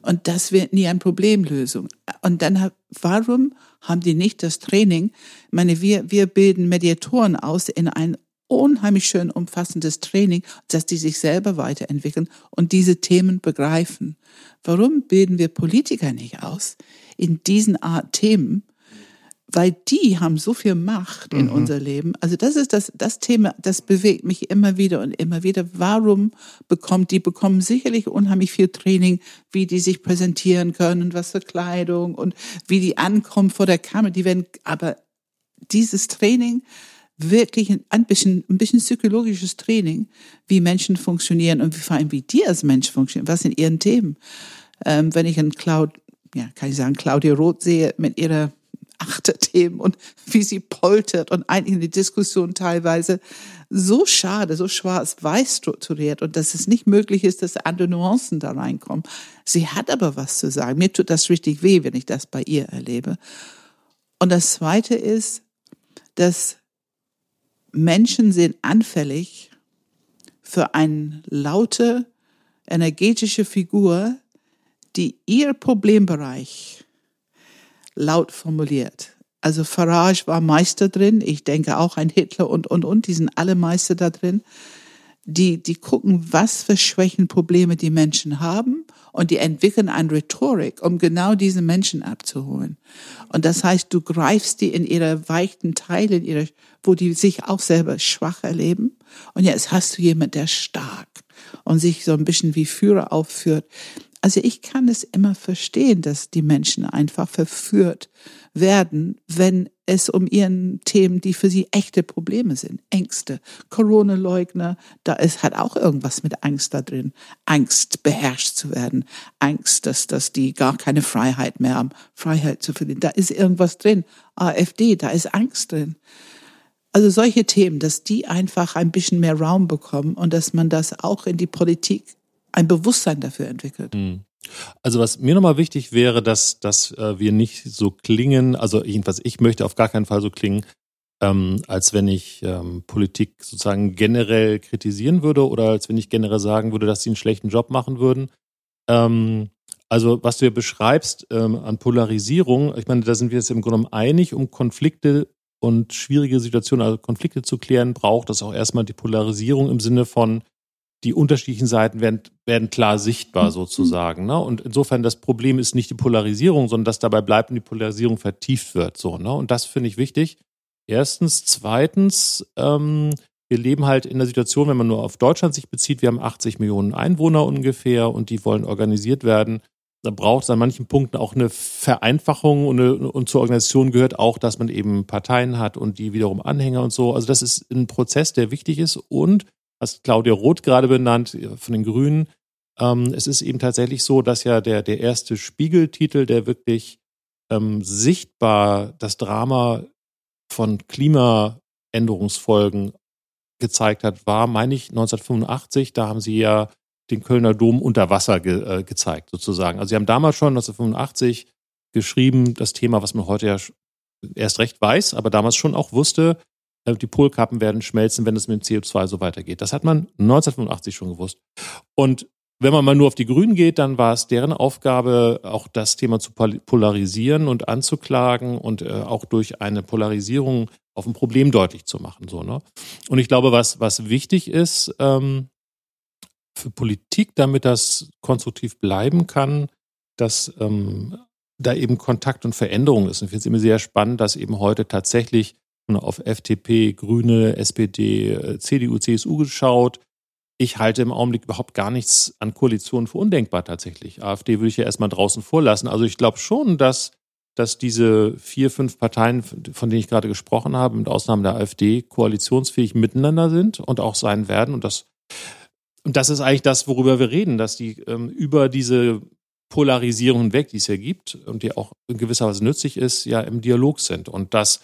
und das wird nie eine Problemlösung. Und dann, warum haben die nicht das Training? Ich meine, wir, wir bilden Mediatoren aus in ein unheimlich schön umfassendes Training, dass die sich selber weiterentwickeln und diese Themen begreifen. Warum bilden wir Politiker nicht aus in diesen Art Themen? Weil die haben so viel Macht in mhm. unser Leben. Also das ist das, das Thema, das bewegt mich immer wieder und immer wieder. Warum bekommt, die bekommen sicherlich unheimlich viel Training, wie die sich präsentieren können, was für Kleidung und wie die ankommen vor der Kamera. Die werden, aber dieses Training, wirklich ein bisschen, ein bisschen psychologisches Training, wie Menschen funktionieren und vor allem wie die als Mensch funktionieren. Was sind ihren Themen? Ähm, wenn ich einen Cloud, ja, kann ich sagen, Claudia Roth sehe mit ihrer Achterthemen und wie sie poltert und eigentlich in die Diskussion teilweise so schade, so schwarz-weiß strukturiert und dass es nicht möglich ist, dass andere Nuancen da reinkommen. Sie hat aber was zu sagen. Mir tut das richtig weh, wenn ich das bei ihr erlebe. Und das Zweite ist, dass Menschen sind anfällig für eine laute, energetische Figur, die ihr Problembereich laut formuliert. Also Farage war Meister drin, ich denke auch ein Hitler und, und, und, die sind alle Meister da drin. Die, die gucken, was für Schwächen, Probleme die Menschen haben und die entwickeln eine Rhetorik, um genau diese Menschen abzuholen. Und das heißt, du greifst die in ihre weichen Teile, in ihre, wo die sich auch selber schwach erleben. Und jetzt hast du jemand, der stark und sich so ein bisschen wie Führer aufführt. Also ich kann es immer verstehen, dass die Menschen einfach verführt werden, wenn es um ihren Themen, die für sie echte Probleme sind, Ängste, Corona-Leugner, da ist halt auch irgendwas mit Angst da drin, Angst beherrscht zu werden, Angst, dass, dass die gar keine Freiheit mehr haben, Freiheit zu verlieren, da ist irgendwas drin, AfD, da ist Angst drin. Also solche Themen, dass die einfach ein bisschen mehr Raum bekommen und dass man das auch in die Politik ein Bewusstsein dafür entwickelt. Mhm. Also was mir nochmal wichtig wäre, dass, dass äh, wir nicht so klingen, also jedenfalls ich möchte auf gar keinen Fall so klingen, ähm, als wenn ich ähm, Politik sozusagen generell kritisieren würde oder als wenn ich generell sagen würde, dass sie einen schlechten Job machen würden. Ähm, also was du ja beschreibst ähm, an Polarisierung, ich meine, da sind wir jetzt im Grunde einig, um Konflikte und schwierige Situationen, also Konflikte zu klären, braucht das auch erstmal die Polarisierung im Sinne von die unterschiedlichen Seiten werden, werden klar sichtbar mhm. sozusagen. Ne? Und insofern das Problem ist nicht die Polarisierung, sondern dass dabei bleibt und die Polarisierung vertieft wird. So, ne? Und das finde ich wichtig. Erstens. Zweitens, ähm, wir leben halt in der Situation, wenn man nur auf Deutschland sich bezieht, wir haben 80 Millionen Einwohner ungefähr und die wollen organisiert werden. Da braucht es an manchen Punkten auch eine Vereinfachung und, eine, und zur Organisation gehört auch, dass man eben Parteien hat und die wiederum Anhänger und so. Also das ist ein Prozess, der wichtig ist und hast Claudia Roth gerade benannt äh, von den Grünen. Ähm, es ist eben tatsächlich so, dass ja der, der erste Spiegeltitel, der wirklich ähm, sichtbar das Drama von Klimaänderungsfolgen gezeigt hat, war, meine ich, 1985. Da haben sie ja den Kölner Dom unter Wasser ge, äh, gezeigt, sozusagen. Also sie haben damals schon 1985 geschrieben, das Thema, was man heute ja erst recht weiß, aber damals schon auch wusste, die Polkappen werden schmelzen, wenn es mit dem CO2 so weitergeht. Das hat man 1985 schon gewusst. Und wenn man mal nur auf die Grünen geht, dann war es deren Aufgabe, auch das Thema zu polarisieren und anzuklagen und äh, auch durch eine Polarisierung auf ein Problem deutlich zu machen. So, ne? Und ich glaube, was, was wichtig ist ähm, für Politik, damit das konstruktiv bleiben kann, dass ähm, da eben Kontakt und Veränderung ist. Und ich finde es immer sehr spannend, dass eben heute tatsächlich auf FDP, Grüne, SPD, äh, CDU, CSU geschaut. Ich halte im Augenblick überhaupt gar nichts an Koalitionen für undenkbar tatsächlich. AfD würde ich ja erstmal draußen vorlassen. Also ich glaube schon, dass, dass diese vier, fünf Parteien, von denen ich gerade gesprochen habe, mit Ausnahme der AfD, koalitionsfähig miteinander sind und auch sein werden. Und das, und das ist eigentlich das, worüber wir reden, dass die ähm, über diese Polarisierung hinweg, die es ja gibt und die auch in gewisser Weise nützlich ist, ja im Dialog sind. Und dass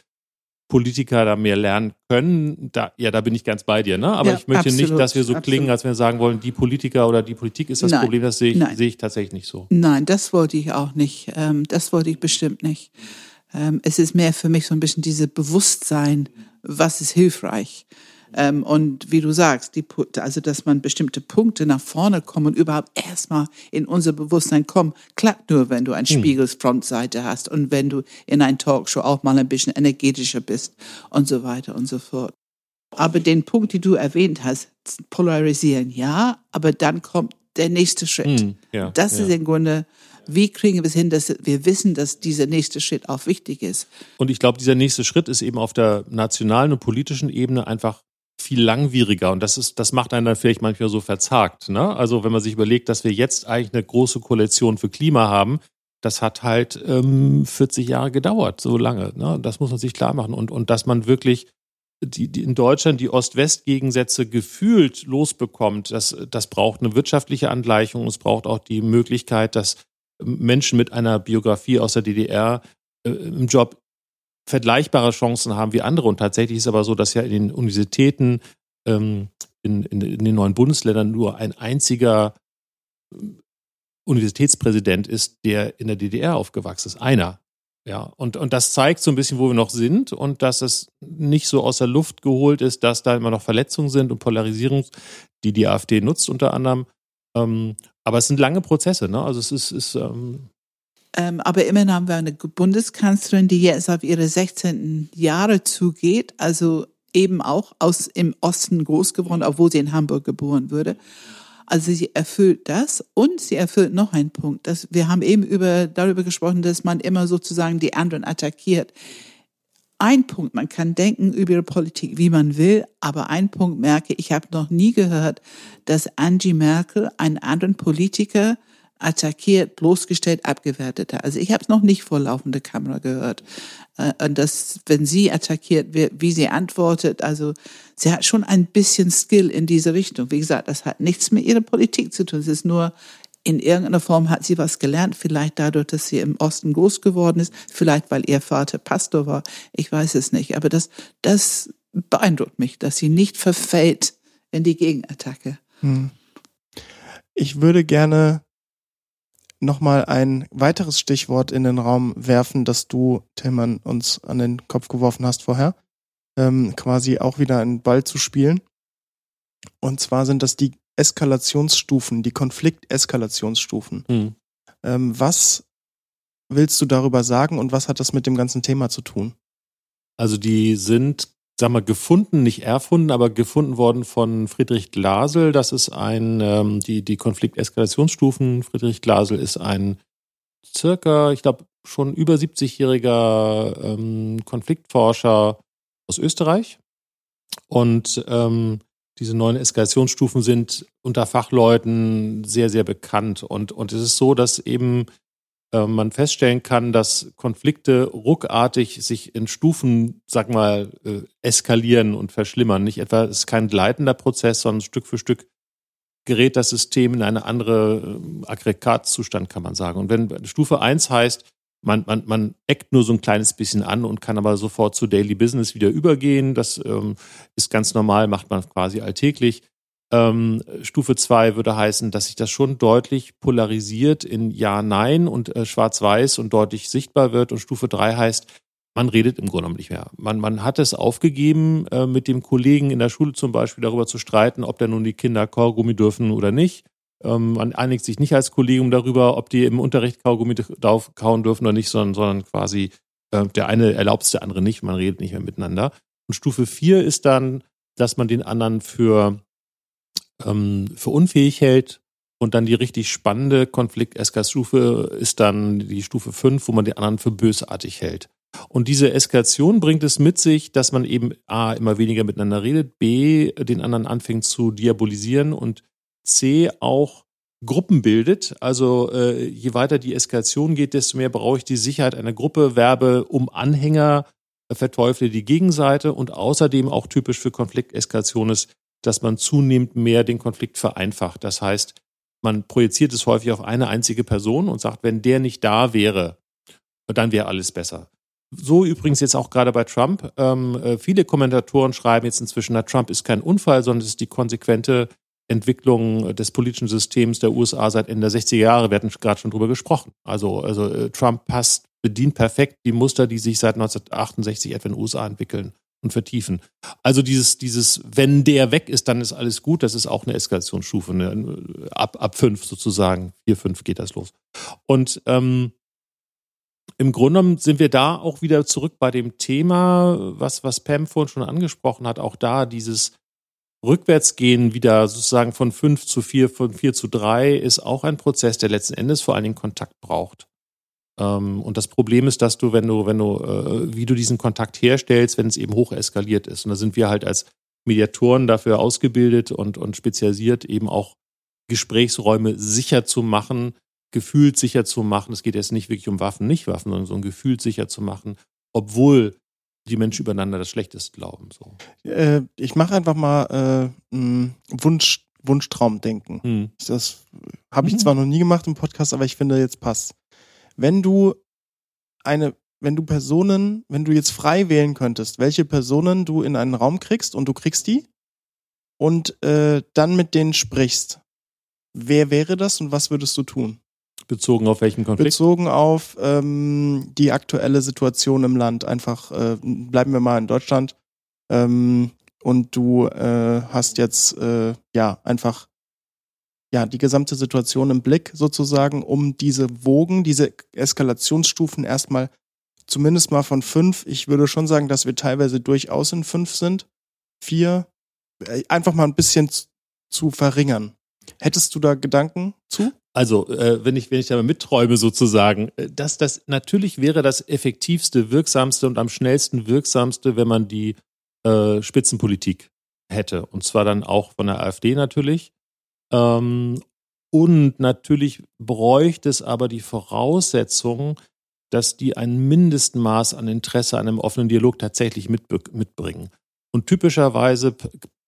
Politiker da mehr lernen können. Da, ja, da bin ich ganz bei dir. Ne? Aber ja, ich möchte absolut, nicht, dass wir so absolut. klingen, als wenn wir sagen wollen, die Politiker oder die Politik ist das nein, Problem. Das sehe ich, sehe ich tatsächlich nicht so. Nein, das wollte ich auch nicht. Ähm, das wollte ich bestimmt nicht. Ähm, es ist mehr für mich so ein bisschen dieses Bewusstsein, was ist hilfreich. Ähm, und wie du sagst, die, also dass man bestimmte Punkte nach vorne kommen und überhaupt erstmal in unser Bewusstsein kommen, klappt nur, wenn du ein hm. Spiegelsfrontseite hast und wenn du in ein Talkshow auch mal ein bisschen energetischer bist und so weiter und so fort. Aber den Punkt, den du erwähnt hast, polarisieren, ja, aber dann kommt der nächste Schritt. Hm, ja, das ja. ist im Grunde, wie kriegen wir es hin, dass wir wissen, dass dieser nächste Schritt auch wichtig ist? Und ich glaube, dieser nächste Schritt ist eben auf der nationalen und politischen Ebene einfach viel langwieriger und das ist, das macht einen dann vielleicht manchmal so verzagt. Ne? Also wenn man sich überlegt, dass wir jetzt eigentlich eine große Koalition für Klima haben, das hat halt ähm, 40 Jahre gedauert, so lange. Ne? Das muss man sich klar machen und und dass man wirklich die, die in Deutschland die Ost-West-Gegensätze gefühlt losbekommt, das, das braucht eine wirtschaftliche Angleichung. Es braucht auch die Möglichkeit, dass Menschen mit einer Biografie aus der DDR äh, im Job vergleichbare Chancen haben wie andere. Und tatsächlich ist aber so, dass ja in den Universitäten ähm, in, in, in, den neuen Bundesländern nur ein einziger äh, Universitätspräsident ist, der in der DDR aufgewachsen ist. Einer. Ja, und, und das zeigt so ein bisschen, wo wir noch sind und dass es nicht so aus der Luft geholt ist, dass da immer noch Verletzungen sind und Polarisierung, die die AfD nutzt unter anderem. Ähm, aber es sind lange Prozesse, ne? Also es ist, ist ähm, ähm, aber immerhin haben wir eine Bundeskanzlerin, die jetzt auf ihre 16. Jahre zugeht. Also eben auch aus im Osten groß geworden, obwohl sie in Hamburg geboren wurde. Also sie erfüllt das und sie erfüllt noch einen Punkt. Dass wir haben eben über, darüber gesprochen, dass man immer sozusagen die anderen attackiert. Ein Punkt, man kann denken über ihre Politik, wie man will, aber ein Punkt merke, ich habe noch nie gehört, dass Angie Merkel einen anderen Politiker attackiert, bloßgestellt, abgewertet hat. Also ich habe es noch nicht vor laufender Kamera gehört. Äh, und das, wenn sie attackiert wird, wie sie antwortet, also sie hat schon ein bisschen Skill in diese Richtung. Wie gesagt, das hat nichts mit ihrer Politik zu tun. Es ist nur, in irgendeiner Form hat sie was gelernt, vielleicht dadurch, dass sie im Osten groß geworden ist, vielleicht weil ihr Vater Pastor war, ich weiß es nicht. Aber das, das beeindruckt mich, dass sie nicht verfällt in die Gegenattacke. Hm. Ich würde gerne nochmal ein weiteres Stichwort in den Raum werfen, das du, Tillmann, uns an den Kopf geworfen hast vorher. Ähm, quasi auch wieder einen Ball zu spielen. Und zwar sind das die Eskalationsstufen, die Konflikteskalationsstufen. Hm. Ähm, was willst du darüber sagen und was hat das mit dem ganzen Thema zu tun? Also die sind sag mal, gefunden, nicht erfunden, aber gefunden worden von Friedrich Glasel. Das ist ein, ähm, die, die Konflikteskalationsstufen. Friedrich Glasel ist ein circa, ich glaube, schon über 70-jähriger ähm, Konfliktforscher aus Österreich. Und ähm, diese neuen Eskalationsstufen sind unter Fachleuten sehr, sehr bekannt. Und, und es ist so, dass eben äh, man feststellen kann, dass Konflikte ruckartig sich in Stufen, sag mal, äh, eskalieren und verschlimmern. Nicht etwa, es ist kein gleitender Prozess, sondern Stück für Stück gerät das System in eine andere äh, Aggregatzustand, kann man sagen. Und wenn Stufe eins heißt, man, man, man eckt nur so ein kleines bisschen an und kann aber sofort zu Daily Business wieder übergehen. Das ähm, ist ganz normal, macht man quasi alltäglich. Ähm, Stufe 2 würde heißen, dass sich das schon deutlich polarisiert in Ja, Nein und äh, Schwarz-Weiß und deutlich sichtbar wird. Und Stufe 3 heißt, man redet im Grunde genommen nicht mehr. Man, man hat es aufgegeben, äh, mit dem Kollegen in der Schule zum Beispiel darüber zu streiten, ob da nun die Kinder Kaugummi dürfen oder nicht. Ähm, man einigt sich nicht als Kollegium darüber, ob die im Unterricht Kaugummi kauen dürfen oder nicht, sondern, sondern quasi äh, der eine erlaubt es, der andere nicht. Man redet nicht mehr miteinander. Und Stufe 4 ist dann, dass man den anderen für ähm, für unfähig hält. Und dann die richtig spannende Konflikt-Eskalationsstufe ist dann die Stufe 5, wo man die anderen für bösartig hält. Und diese Eskalation bringt es mit sich, dass man eben A, immer weniger miteinander redet, B, den anderen anfängt zu diabolisieren und C, auch Gruppen bildet. Also äh, je weiter die Eskalation geht, desto mehr brauche ich die Sicherheit einer Gruppe, werbe um Anhänger, verteufle die Gegenseite und außerdem auch typisch für Konflikteskalation ist, dass man zunehmend mehr den Konflikt vereinfacht. Das heißt, man projiziert es häufig auf eine einzige Person und sagt, wenn der nicht da wäre, dann wäre alles besser. So übrigens jetzt auch gerade bei Trump. Ähm, äh, viele Kommentatoren schreiben jetzt inzwischen, na, Trump ist kein Unfall, sondern es ist die konsequente Entwicklung des politischen Systems der USA seit Ende der 60er Jahre. Wir hatten gerade schon drüber gesprochen. Also, also äh, Trump passt, bedient perfekt die Muster, die sich seit 1968 etwa in den USA entwickeln und vertiefen. Also dieses, dieses, wenn der weg ist, dann ist alles gut. Das ist auch eine Eskalationsstufe. Ne? Ab, ab fünf sozusagen. Vier, fünf geht das los. Und ähm, im Grunde genommen sind wir da auch wieder zurück bei dem Thema, was, was Pam vorhin schon angesprochen hat. Auch da dieses Rückwärtsgehen wieder sozusagen von fünf zu vier, von vier zu drei ist auch ein Prozess, der letzten Endes vor allen Dingen Kontakt braucht. Ähm, und das Problem ist, dass du, wenn du, wenn du, äh, wie du diesen Kontakt herstellst, wenn es eben hoch eskaliert ist. Und da sind wir halt als Mediatoren dafür ausgebildet und, und spezialisiert, eben auch Gesprächsräume sicher zu machen, gefühlt sicher zu machen. Es geht jetzt nicht wirklich um Waffen, nicht Waffen, sondern so ein Gefühl sicher zu machen, obwohl die Menschen übereinander das Schlechteste glauben. So. Äh, ich mache einfach mal äh, Wunsch, Wunschtraumdenken. Hm. Das habe ich mhm. zwar noch nie gemacht im Podcast, aber ich finde, jetzt passt wenn du eine, wenn du Personen, wenn du jetzt frei wählen könntest, welche Personen du in einen Raum kriegst und du kriegst die und äh, dann mit denen sprichst, wer wäre das und was würdest du tun? Bezogen auf welchen Konflikt? Bezogen auf ähm, die aktuelle Situation im Land. Einfach äh, bleiben wir mal in Deutschland. Ähm, und du äh, hast jetzt äh, ja einfach ja, die gesamte Situation im Blick sozusagen, um diese Wogen, diese Eskalationsstufen erstmal zumindest mal von fünf. Ich würde schon sagen, dass wir teilweise durchaus in fünf sind. vier äh, einfach mal ein bisschen zu, verringern. Hättest du da Gedanken zu? Also, äh, wenn ich, wenn ich da mitträume sozusagen, äh, dass das natürlich wäre das effektivste, wirksamste und am schnellsten wirksamste, wenn man die äh, Spitzenpolitik hätte. Und zwar dann auch von der AfD natürlich. Ähm, und natürlich bräuchte es aber die Voraussetzung, dass die ein Mindestmaß an Interesse an einem offenen Dialog tatsächlich mitbringen. Und typischerweise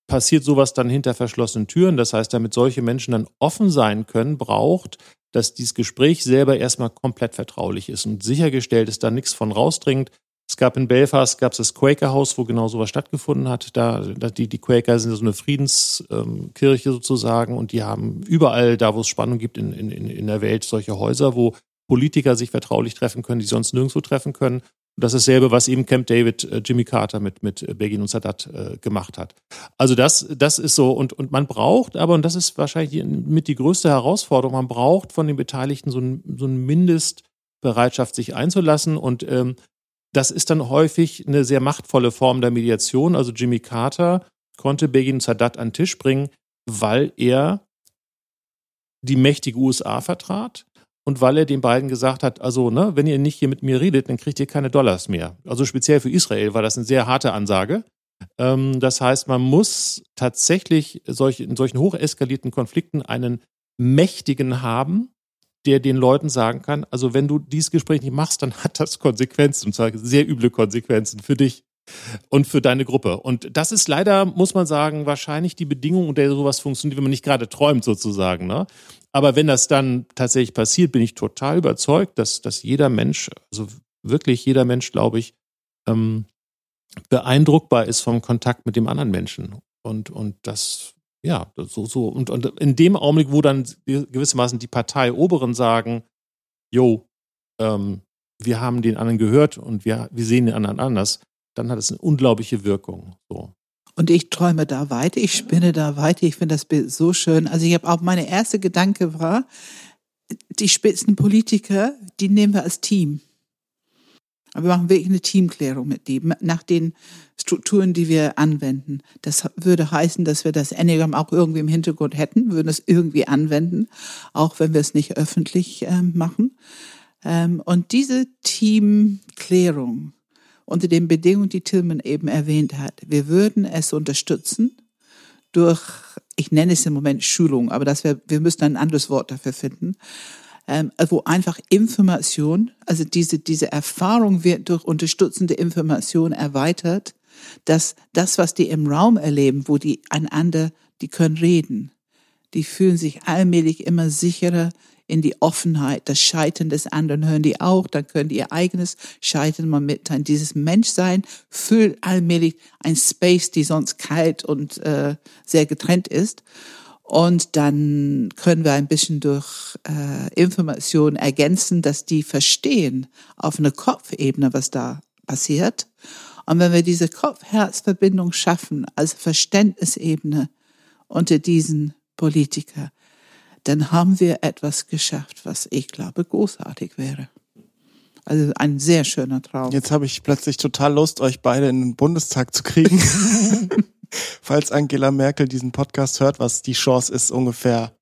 passiert sowas dann hinter verschlossenen Türen. Das heißt, damit solche Menschen dann offen sein können, braucht, dass dieses Gespräch selber erstmal komplett vertraulich ist und sichergestellt ist, da nichts von rausdringt. Es gab in Belfast gab es das Quaker House, wo genau sowas stattgefunden hat. Da, da die, die Quaker sind so eine Friedenskirche ähm, sozusagen und die haben überall, da wo es Spannung gibt in, in, in der Welt, solche Häuser, wo Politiker sich vertraulich treffen können, die sonst nirgendwo treffen können. Und das ist dasselbe, was eben Camp David äh, Jimmy Carter mit, mit äh, Begin und Sadat äh, gemacht hat. Also das, das ist so, und, und man braucht aber, und das ist wahrscheinlich mit die größte Herausforderung, man braucht von den Beteiligten so ein, so ein Mindestbereitschaft, sich einzulassen. Und ähm, das ist dann häufig eine sehr machtvolle Form der Mediation. Also Jimmy Carter konnte Begin Sadat an den Tisch bringen, weil er die mächtige USA vertrat und weil er den beiden gesagt hat, also, ne, wenn ihr nicht hier mit mir redet, dann kriegt ihr keine Dollars mehr. Also speziell für Israel war das eine sehr harte Ansage. Ähm, das heißt, man muss tatsächlich solch, in solchen hoch eskalierten Konflikten einen Mächtigen haben, der den Leuten sagen kann, also wenn du dieses Gespräch nicht machst, dann hat das Konsequenzen, und zwar sehr üble Konsequenzen für dich und für deine Gruppe. Und das ist leider, muss man sagen, wahrscheinlich die Bedingung, unter der sowas funktioniert, wenn man nicht gerade träumt sozusagen. Ne? Aber wenn das dann tatsächlich passiert, bin ich total überzeugt, dass, dass jeder Mensch, also wirklich jeder Mensch, glaube ich, ähm, beeindruckbar ist vom Kontakt mit dem anderen Menschen. Und, und das, ja, so, so. Und, und in dem Augenblick, wo dann gewissermaßen die Parteioberen sagen, jo, ähm, wir haben den anderen gehört und wir, wir sehen den anderen anders, dann hat es eine unglaubliche Wirkung. So. Und ich träume da weiter, ich spinne da weiter, ich finde das Bild so schön. Also ich habe auch meine erste Gedanke war, die Spitzenpolitiker, die nehmen wir als Team. Aber wir machen wirklich eine Teamklärung mit dem, nach den Strukturen, die wir anwenden. Das würde heißen, dass wir das Enneagram auch irgendwie im Hintergrund hätten, würden es irgendwie anwenden, auch wenn wir es nicht öffentlich ähm, machen. Ähm, und diese Teamklärung, unter den Bedingungen, die Tillman eben erwähnt hat. Wir würden es unterstützen durch, ich nenne es im Moment Schulung, aber das wär, wir müssen ein anderes Wort dafür finden, ähm, wo einfach Information, also diese, diese Erfahrung wird durch unterstützende Information erweitert, dass das, was die im Raum erleben, wo die einander, die können reden, die fühlen sich allmählich immer sicherer, in die Offenheit, das Scheitern des anderen hören die auch, dann können die ihr eigenes Scheitern mal mitteilen. Dieses Menschsein füllt allmählich ein Space, die sonst kalt und äh, sehr getrennt ist. Und dann können wir ein bisschen durch äh, Informationen ergänzen, dass die verstehen auf einer Kopfebene, was da passiert. Und wenn wir diese Kopf-Herz-Verbindung schaffen, als Verständnisebene unter diesen Politiker, dann haben wir etwas geschafft, was ich glaube großartig wäre. Also ein sehr schöner Traum. Jetzt habe ich plötzlich total Lust, euch beide in den Bundestag zu kriegen. Falls Angela Merkel diesen Podcast hört, was die Chance ist, ungefähr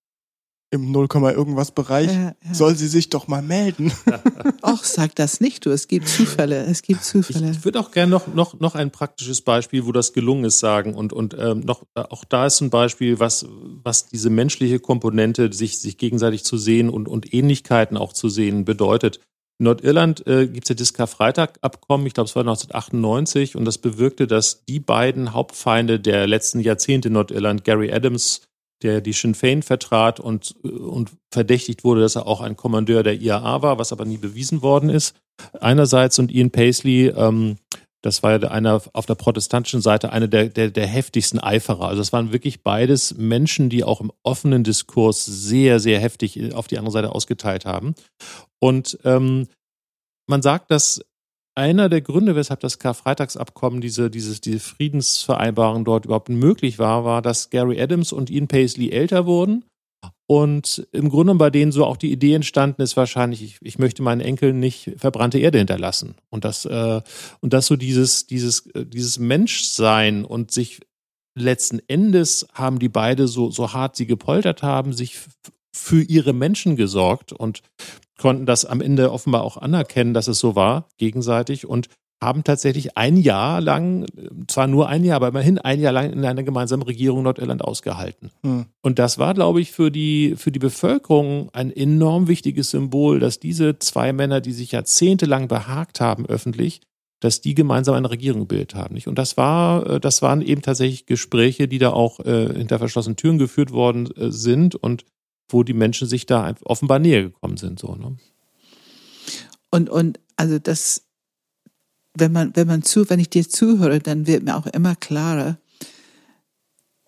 im 0, irgendwas Bereich, ja, ja. soll sie sich doch mal melden. Ach, sag das nicht, du. Es gibt Zufälle. Es gibt Zufälle. Ich würde auch gerne noch, noch, noch ein praktisches Beispiel, wo das gelungen ist, sagen. Und, und ähm, noch, auch da ist ein Beispiel, was, was diese menschliche Komponente, sich, sich gegenseitig zu sehen und, und Ähnlichkeiten auch zu sehen, bedeutet. In Nordirland äh, gibt es ja das Karfreitag-Abkommen, ich glaube, es war 1998, und das bewirkte, dass die beiden Hauptfeinde der letzten Jahrzehnte in Nordirland, Gary Adams der die Sinn Fein vertrat und, und verdächtigt wurde, dass er auch ein Kommandeur der IAA war, was aber nie bewiesen worden ist. Einerseits und Ian Paisley, ähm, das war ja einer auf der protestantischen Seite einer der, der, der heftigsten Eiferer. Also das waren wirklich beides Menschen, die auch im offenen Diskurs sehr, sehr heftig auf die andere Seite ausgeteilt haben. Und ähm, man sagt, dass einer der Gründe, weshalb das Karfreitagsabkommen, diese, dieses, diese Friedensvereinbarung dort überhaupt möglich war, war, dass Gary Adams und Ian Paisley älter wurden. Und im Grunde bei denen so auch die Idee entstanden ist wahrscheinlich, ich, ich möchte meinen Enkeln nicht verbrannte Erde hinterlassen. Und das, äh, und das so dieses, dieses, äh, dieses Menschsein und sich letzten Endes haben die beide so, so hart sie gepoltert haben, sich für ihre Menschen gesorgt und konnten das am Ende offenbar auch anerkennen, dass es so war, gegenseitig und haben tatsächlich ein Jahr lang, zwar nur ein Jahr, aber immerhin ein Jahr lang in einer gemeinsamen Regierung Nordirland ausgehalten. Hm. Und das war, glaube ich, für die, für die Bevölkerung ein enorm wichtiges Symbol, dass diese zwei Männer, die sich jahrzehntelang behagt haben öffentlich, dass die gemeinsam eine Regierung gebildet haben. Nicht? Und das war, äh, das waren eben tatsächlich Gespräche, die da auch äh, hinter verschlossenen Türen geführt worden äh, sind und wo die Menschen sich da offenbar näher gekommen sind. So, ne? Und, und also das, wenn man, wenn man zu, wenn ich dir zuhöre, dann wird mir auch immer klarer,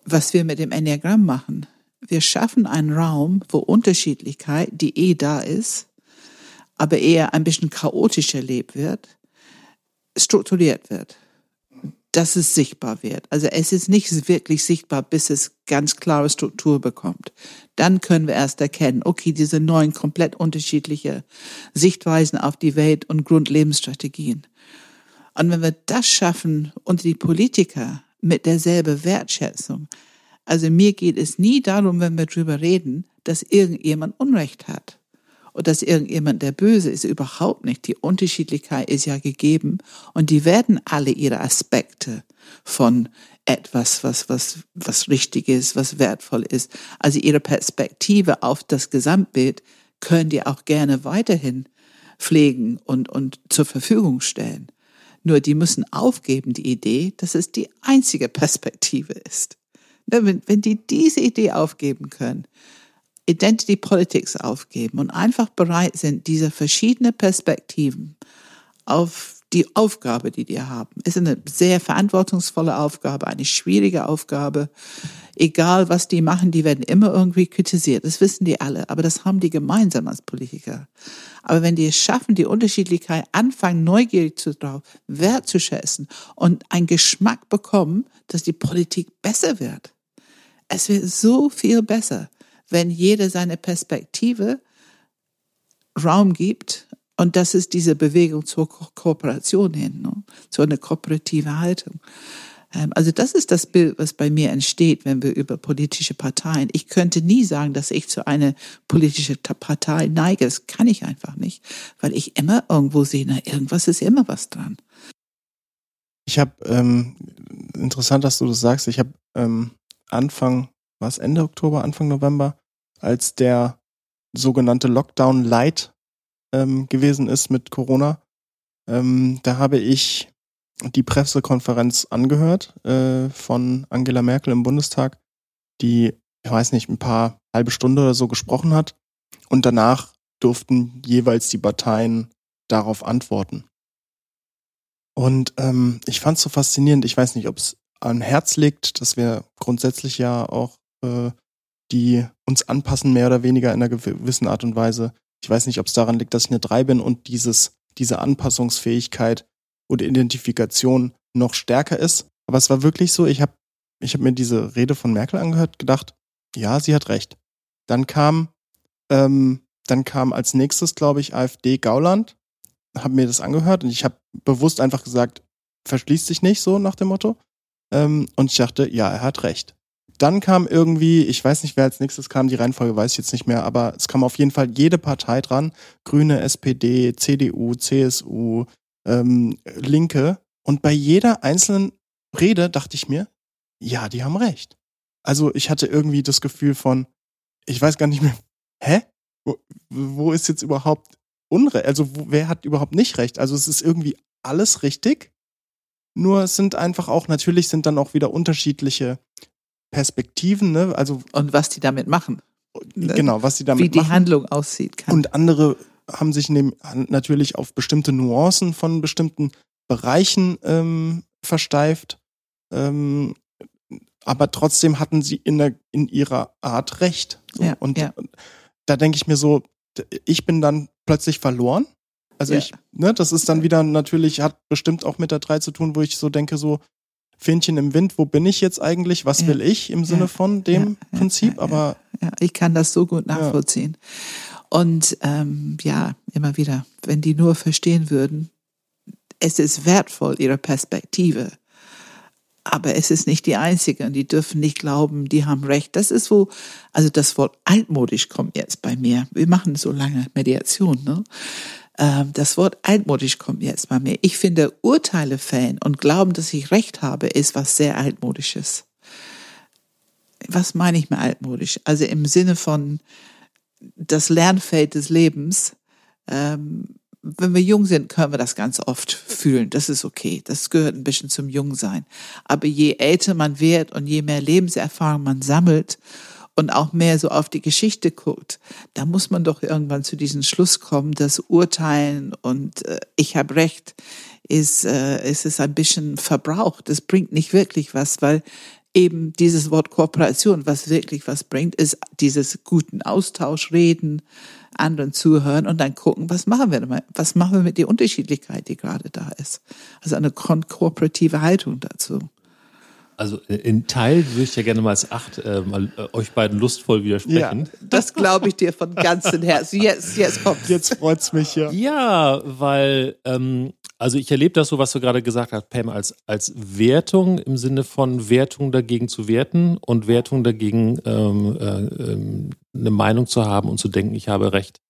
was wir mit dem Enneagramm machen. Wir schaffen einen Raum, wo Unterschiedlichkeit, die eh da ist, aber eher ein bisschen chaotisch erlebt wird, strukturiert wird dass es sichtbar wird. Also es ist nicht wirklich sichtbar, bis es ganz klare Struktur bekommt. Dann können wir erst erkennen, okay, diese neuen komplett unterschiedliche Sichtweisen auf die Welt und Grundlebensstrategien. Und wenn wir das schaffen und die Politiker mit derselben Wertschätzung, also mir geht es nie darum, wenn wir drüber reden, dass irgendjemand Unrecht hat und dass irgendjemand der Böse ist, überhaupt nicht. Die Unterschiedlichkeit ist ja gegeben und die werden alle ihre Aspekte von etwas, was, was, was richtig ist, was wertvoll ist. Also ihre Perspektive auf das Gesamtbild können die auch gerne weiterhin pflegen und, und zur Verfügung stellen. Nur die müssen aufgeben, die Idee, dass es die einzige Perspektive ist. Wenn, wenn die diese Idee aufgeben können, Identity Politics aufgeben und einfach bereit sind, diese verschiedenen Perspektiven auf die Aufgabe, die die haben, ist eine sehr verantwortungsvolle Aufgabe, eine schwierige Aufgabe. Egal, was die machen, die werden immer irgendwie kritisiert. Das wissen die alle. Aber das haben die gemeinsam als Politiker. Aber wenn die es schaffen, die Unterschiedlichkeit anfangen, neugierig zu drauf, wertzuschätzen und einen Geschmack bekommen, dass die Politik besser wird. Es wird so viel besser wenn jeder seine Perspektive Raum gibt. Und das ist diese Bewegung zur Ko Kooperation hin, ne? zu einer kooperativen Haltung. Ähm, also das ist das Bild, was bei mir entsteht, wenn wir über politische Parteien. Ich könnte nie sagen, dass ich zu einer politischen Partei neige. Das kann ich einfach nicht, weil ich immer irgendwo sehe, na, irgendwas ist immer was dran. Ich habe, ähm, interessant, dass du das sagst, ich habe ähm, Anfang war es Ende Oktober, Anfang November, als der sogenannte Lockdown Light ähm, gewesen ist mit Corona. Ähm, da habe ich die Pressekonferenz angehört äh, von Angela Merkel im Bundestag, die, ich weiß nicht, ein paar halbe Stunde oder so gesprochen hat. Und danach durften jeweils die Parteien darauf antworten. Und ähm, ich fand es so faszinierend. Ich weiß nicht, ob es an Herz liegt, dass wir grundsätzlich ja auch äh, die uns anpassen, mehr oder weniger in einer gewissen Art und Weise. Ich weiß nicht, ob es daran liegt, dass ich eine 3 bin und dieses, diese Anpassungsfähigkeit und Identifikation noch stärker ist. Aber es war wirklich so, ich habe ich hab mir diese Rede von Merkel angehört, gedacht, ja, sie hat recht. Dann kam, ähm, dann kam als nächstes, glaube ich, AfD Gauland, habe mir das angehört und ich habe bewusst einfach gesagt, verschließt sich nicht so nach dem Motto. Ähm, und ich dachte, ja, er hat recht. Dann kam irgendwie, ich weiß nicht, wer als nächstes kam, die Reihenfolge weiß ich jetzt nicht mehr, aber es kam auf jeden Fall jede Partei dran. Grüne, SPD, CDU, CSU, ähm, Linke. Und bei jeder einzelnen Rede dachte ich mir, ja, die haben recht. Also ich hatte irgendwie das Gefühl von, ich weiß gar nicht mehr, hä? Wo, wo ist jetzt überhaupt Unrecht? Also wo, wer hat überhaupt nicht recht? Also es ist irgendwie alles richtig. Nur sind einfach auch, natürlich sind dann auch wieder unterschiedliche Perspektiven, ne? Also und was die damit machen. Ne? Genau, was die damit machen. Wie die machen. Handlung aussieht. Kann. Und andere haben sich natürlich auf bestimmte Nuancen von bestimmten Bereichen ähm, versteift. Ähm, aber trotzdem hatten sie in, der, in ihrer Art recht. So. Ja, und ja. da denke ich mir so, ich bin dann plötzlich verloren. Also ja. ich, ne, das ist dann wieder natürlich, hat bestimmt auch mit der 3 zu tun, wo ich so denke, so, Fähnchen im Wind, wo bin ich jetzt eigentlich, was ja. will ich im Sinne ja. von dem ja. Prinzip, aber. Ich kann das so gut nachvollziehen. Und ähm, ja, immer wieder, wenn die nur verstehen würden, es ist wertvoll, ihre Perspektive aber es ist nicht die einzige und die dürfen nicht glauben, die haben recht. Das ist wo, also das Wort altmodisch kommt jetzt bei mir. Wir machen so lange Mediation, ne? Ähm, das Wort altmodisch kommt jetzt bei mir. Ich finde Urteile fällen und glauben, dass ich recht habe, ist was sehr altmodisches. Was meine ich mit altmodisch? Also im Sinne von das Lernfeld des Lebens. Ähm, wenn wir jung sind, können wir das ganz oft fühlen. Das ist okay. Das gehört ein bisschen zum Jungsein. Aber je älter man wird und je mehr Lebenserfahrung man sammelt und auch mehr so auf die Geschichte guckt, da muss man doch irgendwann zu diesem Schluss kommen, dass Urteilen und äh, ich habe recht ist, äh, ist es ein bisschen verbraucht. Das bringt nicht wirklich was, weil eben dieses Wort Kooperation, was wirklich was bringt, ist dieses guten Austausch, reden, anderen zuhören und dann gucken, was machen wir? Was machen wir mit der Unterschiedlichkeit, die gerade da ist? Also eine kooperative Haltung dazu. Also in Teil würde ich ja gerne mal als acht äh, mal äh, euch beiden lustvoll widersprechen. Ja, das glaube ich dir von ganzem Herzen. Jetzt, jetzt kommt's. Jetzt freut's mich ja. Ja, weil ähm, also ich erlebe das so, was du gerade gesagt hast, Pam, als, als Wertung im Sinne von Wertung dagegen zu werten und Wertung dagegen ähm, äh, ähm, eine Meinung zu haben und zu denken, ich habe recht.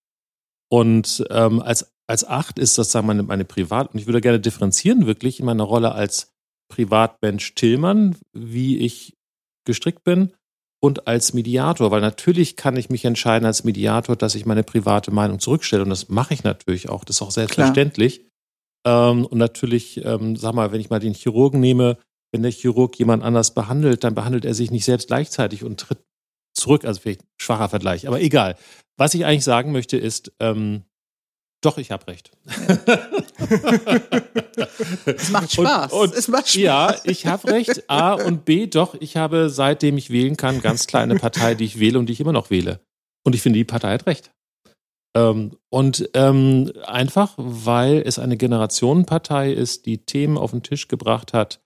Und ähm, als, als Acht ist das sagen meine, meine Privat, und ich würde gerne differenzieren wirklich in meiner Rolle als Privatmensch Tillmann, wie ich gestrickt bin, und als Mediator, weil natürlich kann ich mich entscheiden als Mediator, dass ich meine private Meinung zurückstelle und das mache ich natürlich auch, das ist auch selbstverständlich. Ähm, und natürlich, ähm, sag mal, wenn ich mal den Chirurgen nehme, wenn der Chirurg jemand anders behandelt, dann behandelt er sich nicht selbst gleichzeitig und tritt zurück. Also vielleicht ein schwacher Vergleich, aber egal. Was ich eigentlich sagen möchte ist, ähm, doch, ich habe recht. es macht Spaß. Und, und, es macht Spaß. Ja, ich habe recht. A und B, doch, ich habe seitdem ich wählen kann, ganz kleine Partei, die ich wähle und die ich immer noch wähle. Und ich finde, die Partei hat recht. Ähm, und ähm, einfach, weil es eine Generationenpartei ist, die Themen auf den Tisch gebracht hat,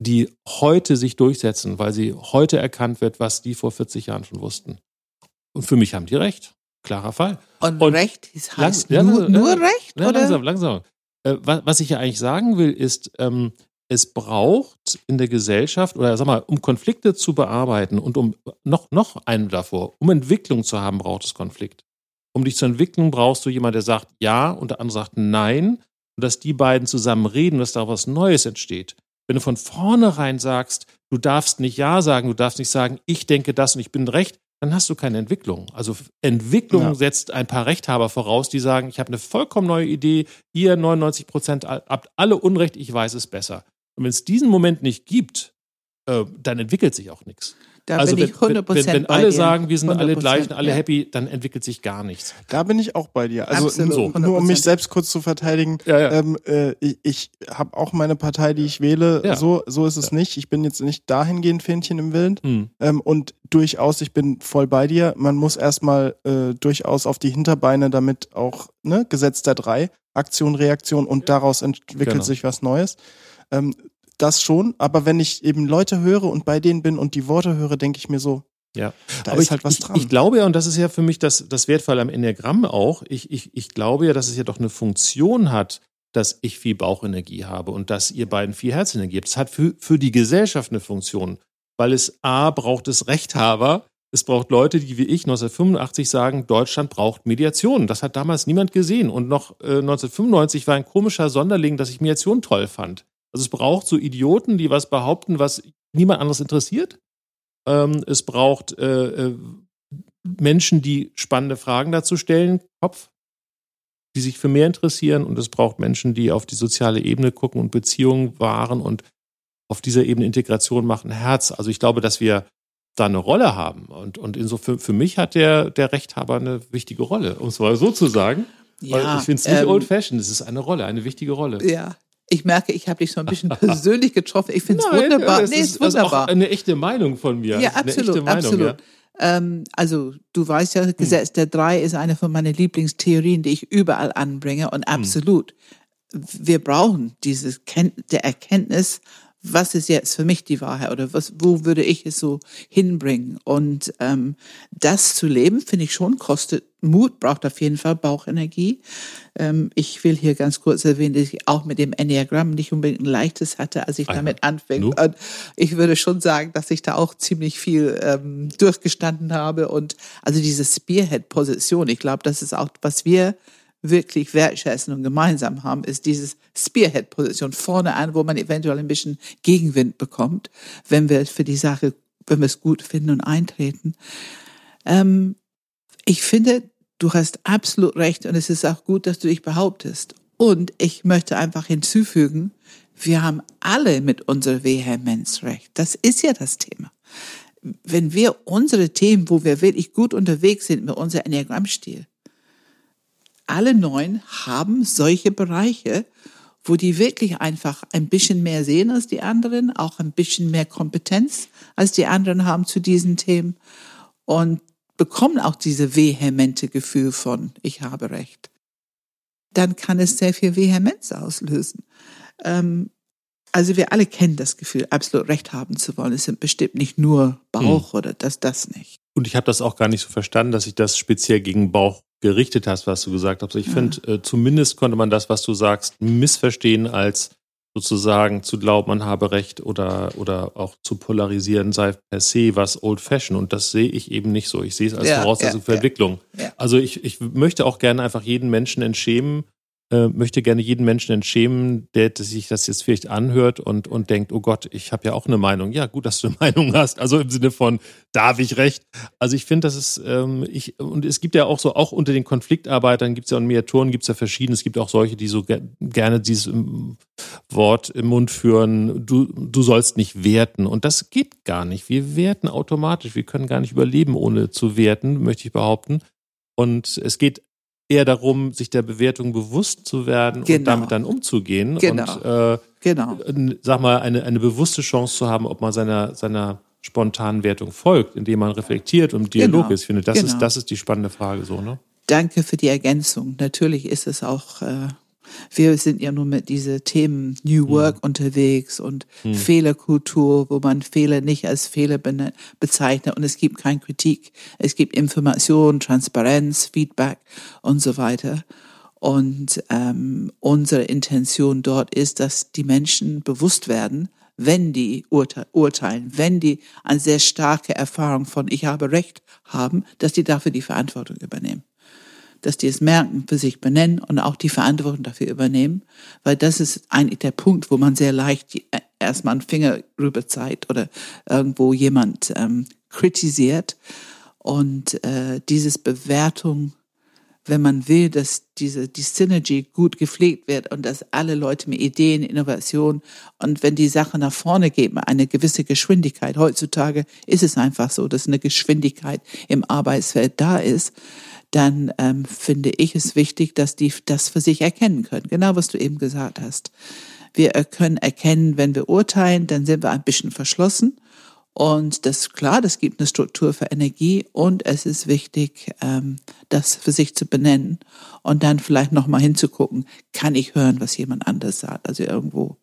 die heute sich durchsetzen, weil sie heute erkannt wird, was die vor 40 Jahren schon wussten. Und für mich haben die recht. Klarer Fall. Und, und Recht heißt lang, nur, ja, nur ja, Recht? Ja, oder? Langsam, langsam. Äh, was, was, ich ja eigentlich sagen will, ist, ähm, es braucht in der Gesellschaft, oder sag mal, um Konflikte zu bearbeiten und um noch, noch einen davor, um Entwicklung zu haben, braucht es Konflikt um dich zu entwickeln, brauchst du jemanden, der sagt ja und der andere sagt nein. Und dass die beiden zusammen reden, dass da was Neues entsteht. Wenn du von vornherein sagst, du darfst nicht ja sagen, du darfst nicht sagen, ich denke das und ich bin recht, dann hast du keine Entwicklung. Also Entwicklung ja. setzt ein paar Rechthaber voraus, die sagen, ich habe eine vollkommen neue Idee, ihr 99 Prozent habt alle Unrecht, ich weiß es besser. Und wenn es diesen Moment nicht gibt, äh, dann entwickelt sich auch nichts. Da also bin ich 100% wenn, wenn, wenn alle dir. sagen, wir sind alle gleich und alle ja. happy, dann entwickelt sich gar nichts. Da bin ich auch bei dir. Also so. nur um mich selbst kurz zu verteidigen, ja, ja. Ähm, äh, ich, ich habe auch meine Partei, die ich wähle. So, so ist es nicht. Ich bin jetzt nicht dahingehend Fähnchen im Wind. Hm. Ähm, und durchaus, ich bin voll bei dir. Man muss erstmal äh, durchaus auf die Hinterbeine, damit auch ne, Gesetz der drei, Aktion, Reaktion und daraus entwickelt genau. sich was Neues. Ähm, das schon, aber wenn ich eben Leute höre und bei denen bin und die Worte höre, denke ich mir so, ja, da aber ist ich, halt was dran. Ich, ich glaube ja, und das ist ja für mich das, das Wertvolle am Enneagramm auch, ich, ich, ich glaube ja, dass es ja doch eine Funktion hat, dass ich viel Bauchenergie habe und dass ihr beiden viel Herzenergie habt. Es hat für, für die Gesellschaft eine Funktion, weil es A, braucht es Rechthaber, es braucht Leute, die wie ich 1985 sagen, Deutschland braucht Mediation. Das hat damals niemand gesehen. Und noch äh, 1995 war ein komischer Sonderling, dass ich Mediation toll fand. Also es braucht so Idioten, die was behaupten, was niemand anderes interessiert. Ähm, es braucht äh, äh, Menschen, die spannende Fragen dazu stellen, Kopf, die sich für mehr interessieren. Und es braucht Menschen, die auf die soziale Ebene gucken und Beziehungen wahren und auf dieser Ebene Integration machen, Herz. Also ich glaube, dass wir da eine Rolle haben. Und, und insofern für mich hat der, der Rechthaber eine wichtige Rolle, um es mal so zu sagen. Ja, ich finde es nicht ähm, old-fashioned, es ist eine Rolle, eine wichtige Rolle. Ja, ich merke, ich habe dich so ein bisschen persönlich getroffen. Ich finde es wunderbar. nee, ist, ist wunderbar. Ist eine echte Meinung von mir. Ja, absolut, Meinung, absolut. Ja. Ähm, also du weißt ja, hm. Gesetz hm. der Drei ist eine von meinen Lieblingstheorien, die ich überall anbringe und hm. absolut. Hm. Wir brauchen dieses Ken der Erkenntnis, was ist jetzt für mich die Wahrheit oder was, wo würde ich es so hinbringen? Und ähm, das zu leben, finde ich schon, kostet Mut, braucht auf jeden Fall Bauchenergie. Ähm, ich will hier ganz kurz erwähnen, dass ich auch mit dem Enneagramm nicht unbedingt ein leichtes hatte, als ich ah, damit anfing. Und ich würde schon sagen, dass ich da auch ziemlich viel ähm, durchgestanden habe. Und also diese Spearhead-Position, ich glaube, das ist auch, was wir wirklich wertschätzen und gemeinsam haben, ist dieses Spearhead-Position vorne an, wo man eventuell ein bisschen Gegenwind bekommt, wenn wir für die Sache, wenn wir es gut finden und eintreten. Ähm, ich finde, du hast absolut recht und es ist auch gut, dass du dich behauptest. Und ich möchte einfach hinzufügen, wir haben alle mit unserer Vehemenz recht. Das ist ja das Thema. Wenn wir unsere Themen, wo wir wirklich gut unterwegs sind mit unserem Enneagrammstil, alle neun haben solche Bereiche, wo die wirklich einfach ein bisschen mehr sehen als die anderen, auch ein bisschen mehr Kompetenz als die anderen haben zu diesen Themen und bekommen auch diese vehemente Gefühl von, ich habe Recht. Dann kann es sehr viel Vehemenz auslösen. Ähm, also wir alle kennen das Gefühl, absolut Recht haben zu wollen. Es sind bestimmt nicht nur Bauch hm. oder das, das nicht. Und ich habe das auch gar nicht so verstanden, dass ich das speziell gegen Bauch gerichtet hast, was du gesagt hast. Ich ja. finde, äh, zumindest konnte man das, was du sagst, missverstehen als sozusagen zu glauben, man habe Recht oder, oder auch zu polarisieren sei per se was old fashion. Und das sehe ich eben nicht so. Ich sehe es als ja, Voraussetzung ja, für Entwicklung. Also ich, ich möchte auch gerne einfach jeden Menschen entschämen, äh, möchte gerne jeden Menschen entschämen, der, sich das jetzt vielleicht anhört und, und denkt, oh Gott, ich habe ja auch eine Meinung. Ja, gut, dass du eine Meinung hast. Also im Sinne von, darf ich recht? Also ich finde, das ist, ähm, ich, und es gibt ja auch so, auch unter den Konfliktarbeitern gibt es ja und Mediatoren gibt es ja verschiedene. Es gibt auch solche, die so ge gerne dieses ähm, Wort im Mund führen, du, du sollst nicht werten. Und das geht gar nicht. Wir werten automatisch. Wir können gar nicht überleben, ohne zu werten, möchte ich behaupten. Und es geht eher darum, sich der Bewertung bewusst zu werden genau. und damit dann umzugehen. Genau. Und äh, genau. sag mal, eine, eine bewusste Chance zu haben, ob man seiner, seiner spontanen Wertung folgt, indem man reflektiert und im Dialog genau. ist. Ich finde, das, genau. ist, das ist die spannende Frage so, ne? Danke für die Ergänzung. Natürlich ist es auch äh, wir sind ja nur mit diese Themen New Work mhm. unterwegs und mhm. Fehlerkultur, wo man Fehler nicht als Fehler bezeichnet und es gibt keine Kritik. Es gibt Information, Transparenz, Feedback und so weiter. Und ähm, unsere Intention dort ist, dass die Menschen bewusst werden, wenn die urte urteilen, wenn die eine sehr starke Erfahrung von ich habe Recht haben, dass die dafür die Verantwortung übernehmen dass die es merken, für sich benennen und auch die Verantwortung dafür übernehmen, weil das ist eigentlich der Punkt, wo man sehr leicht äh, erstmal einen Finger rüber zeigt oder irgendwo jemand ähm, kritisiert und äh, dieses Bewertung, wenn man will, dass diese die Synergy gut gepflegt wird und dass alle Leute mit Ideen, Innovation und wenn die Sache nach vorne geht, eine gewisse Geschwindigkeit. Heutzutage ist es einfach so, dass eine Geschwindigkeit im Arbeitsfeld da ist dann ähm, finde ich es wichtig, dass die das für sich erkennen können. Genau, was du eben gesagt hast. Wir können erkennen, wenn wir urteilen, dann sind wir ein bisschen verschlossen. Und das ist klar, das gibt eine Struktur für Energie und es ist wichtig, ähm, das für sich zu benennen und dann vielleicht nochmal hinzugucken, kann ich hören, was jemand anders sagt, also irgendwo.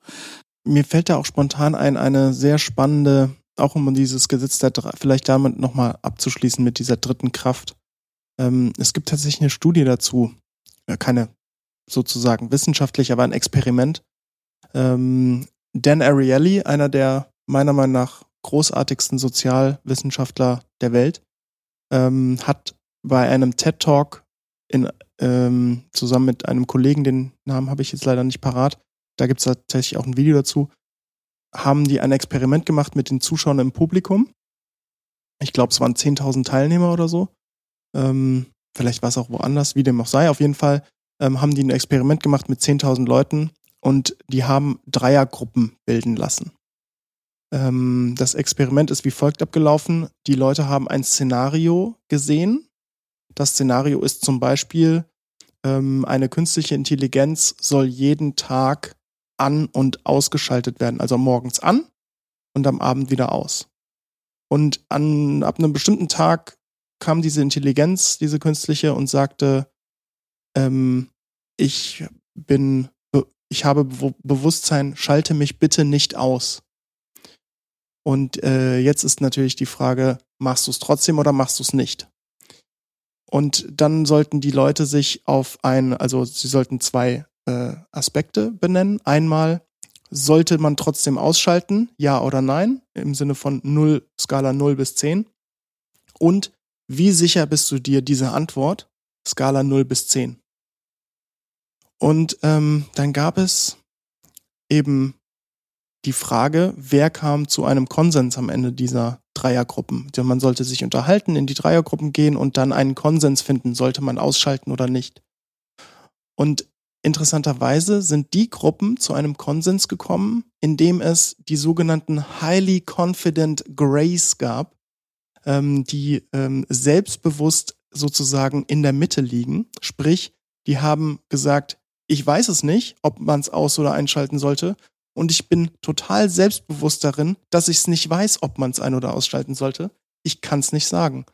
Mir fällt da auch spontan ein, eine sehr spannende, auch um dieses Gesetz der, vielleicht damit nochmal abzuschließen mit dieser dritten Kraft. Ähm, es gibt tatsächlich eine Studie dazu, ja, keine sozusagen wissenschaftlich, aber ein Experiment. Ähm, Dan Ariely, einer der meiner Meinung nach großartigsten Sozialwissenschaftler der Welt, ähm, hat bei einem TED Talk in, ähm, zusammen mit einem Kollegen, den Namen habe ich jetzt leider nicht parat, da gibt es tatsächlich auch ein Video dazu, haben die ein Experiment gemacht mit den Zuschauern im Publikum. Ich glaube, es waren 10.000 Teilnehmer oder so. Ähm, vielleicht war es auch woanders, wie dem auch sei. Auf jeden Fall ähm, haben die ein Experiment gemacht mit 10.000 Leuten und die haben Dreiergruppen bilden lassen. Ähm, das Experiment ist wie folgt abgelaufen. Die Leute haben ein Szenario gesehen. Das Szenario ist zum Beispiel, ähm, eine künstliche Intelligenz soll jeden Tag an und ausgeschaltet werden. Also morgens an und am Abend wieder aus. Und an, ab einem bestimmten Tag kam diese Intelligenz, diese künstliche, und sagte, ähm, ich bin, ich habe Be Bewusstsein, schalte mich bitte nicht aus. Und äh, jetzt ist natürlich die Frage, machst du es trotzdem oder machst du es nicht? Und dann sollten die Leute sich auf ein, also sie sollten zwei äh, Aspekte benennen. Einmal, sollte man trotzdem ausschalten, ja oder nein, im Sinne von 0, Skala 0 bis 10. Und wie sicher bist du dir diese Antwort, Skala 0 bis 10? Und ähm, dann gab es eben die Frage, wer kam zu einem Konsens am Ende dieser Dreiergruppen? Man sollte sich unterhalten, in die Dreiergruppen gehen und dann einen Konsens finden, sollte man ausschalten oder nicht. Und interessanterweise sind die Gruppen zu einem Konsens gekommen, in dem es die sogenannten Highly Confident Grays gab, ähm, die ähm, selbstbewusst sozusagen in der Mitte liegen. Sprich, die haben gesagt, ich weiß es nicht, ob man es aus- oder einschalten sollte und ich bin total selbstbewusst darin, dass ich es nicht weiß, ob man es ein- oder ausschalten sollte. Ich kann es nicht sagen.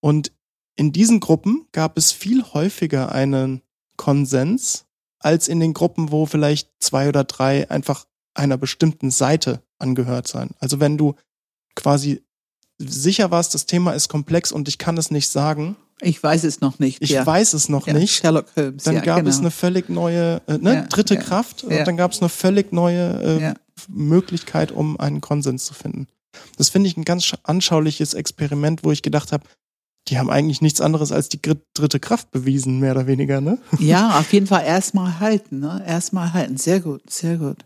Und in diesen Gruppen gab es viel häufiger einen Konsens als in den Gruppen, wo vielleicht zwei oder drei einfach einer bestimmten Seite angehört sein. Also wenn du quasi sicher warst, das Thema ist komplex und ich kann es nicht sagen, ich weiß es noch nicht. Ich ja. weiß es noch ja, nicht. Sherlock Holmes. Dann ja, gab genau. es eine völlig neue, äh, ne, dritte Kraft. Und dann gab es eine völlig neue äh, Möglichkeit, um einen Konsens zu finden. Das finde ich ein ganz anschauliches Experiment, wo ich gedacht habe, die haben eigentlich nichts anderes als die dritte Kraft bewiesen, mehr oder weniger, ne? Ja, auf jeden Fall erstmal halten, ne? Erstmal halten. Sehr gut, sehr gut.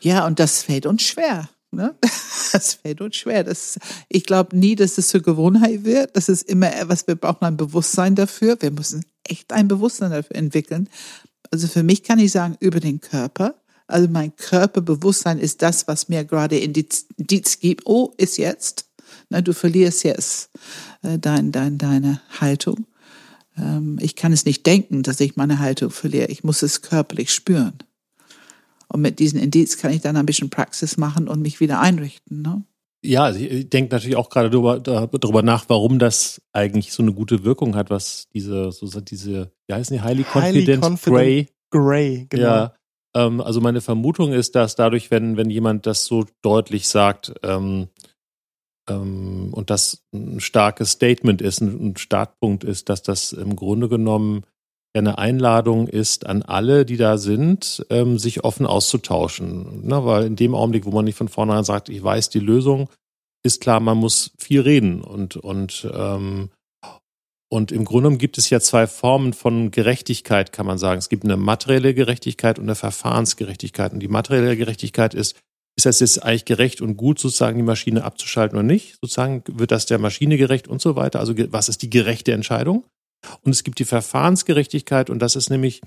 Ja, und das fällt uns schwer. Ne? Das fällt uns schwer. Das, ich glaube nie, dass es zur Gewohnheit wird. Das ist immer etwas, wir brauchen ein Bewusstsein dafür. Wir müssen echt ein Bewusstsein dafür entwickeln. Also für mich kann ich sagen, über den Körper. Also mein Körperbewusstsein ist das, was mir gerade Indiz, gibt. Oh, ist jetzt. Na, du verlierst jetzt äh, dein, dein, deine Haltung. Ähm, ich kann es nicht denken, dass ich meine Haltung verliere. Ich muss es körperlich spüren. Und mit diesen Indiz kann ich dann ein bisschen Praxis machen und mich wieder einrichten. Ne? Ja, also ich denke natürlich auch gerade darüber, darüber nach, warum das eigentlich so eine gute Wirkung hat, was diese, so diese, wie heißen die, Highly Confident, Highly confident Gray. Gray, genau. Ja, ähm, also meine Vermutung ist, dass dadurch, wenn, wenn jemand das so deutlich sagt, ähm, ähm, und das ein starkes Statement ist, ein, ein Startpunkt ist, dass das im Grunde genommen eine Einladung ist an alle, die da sind, ähm, sich offen auszutauschen. Ne? Weil in dem Augenblick, wo man nicht von vornherein sagt, ich weiß die Lösung, ist klar, man muss viel reden. Und, und, ähm, und im Grunde gibt es ja zwei Formen von Gerechtigkeit, kann man sagen. Es gibt eine materielle Gerechtigkeit und eine Verfahrensgerechtigkeit. Und die materielle Gerechtigkeit ist, ist das jetzt eigentlich gerecht und gut, sozusagen die Maschine abzuschalten oder nicht? Sozusagen wird das der Maschine gerecht und so weiter? Also was ist die gerechte Entscheidung? Und es gibt die Verfahrensgerechtigkeit und das ist nämlich,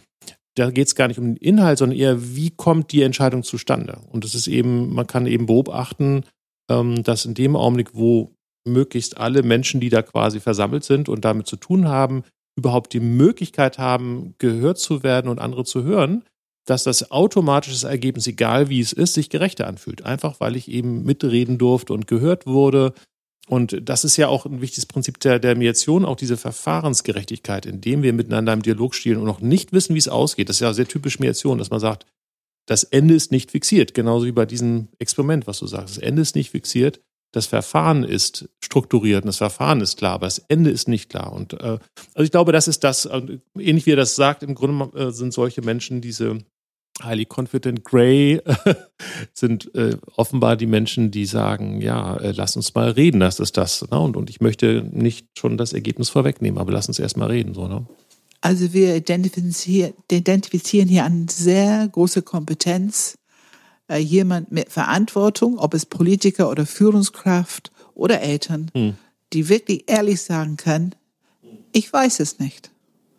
da geht es gar nicht um den Inhalt, sondern eher, wie kommt die Entscheidung zustande? Und das ist eben, man kann eben beobachten, ähm, dass in dem Augenblick, wo möglichst alle Menschen, die da quasi versammelt sind und damit zu tun haben, überhaupt die Möglichkeit haben, gehört zu werden und andere zu hören, dass das automatische Ergebnis, egal wie es ist, sich gerechter anfühlt. Einfach weil ich eben mitreden durfte und gehört wurde, und das ist ja auch ein wichtiges Prinzip der, der Mediation, auch diese Verfahrensgerechtigkeit, indem wir miteinander im Dialog stehen und noch nicht wissen, wie es ausgeht. Das ist ja sehr typisch Mediation, dass man sagt, das Ende ist nicht fixiert, genauso wie bei diesem Experiment, was du sagst. Das Ende ist nicht fixiert, das Verfahren ist strukturiert und das Verfahren ist klar, aber das Ende ist nicht klar. Und äh, also ich glaube, das ist das, äh, ähnlich wie er das sagt, im Grunde äh, sind solche Menschen diese Highly Confident Grey sind äh, offenbar die Menschen, die sagen, ja, äh, lass uns mal reden, das ist das. Ne? Und, und ich möchte nicht schon das Ergebnis vorwegnehmen, aber lass uns erst mal reden. So, ne? Also wir identifizieren, identifizieren hier eine sehr große Kompetenz, äh, jemand mit Verantwortung, ob es Politiker oder Führungskraft oder Eltern, hm. die wirklich ehrlich sagen kann, ich weiß es nicht.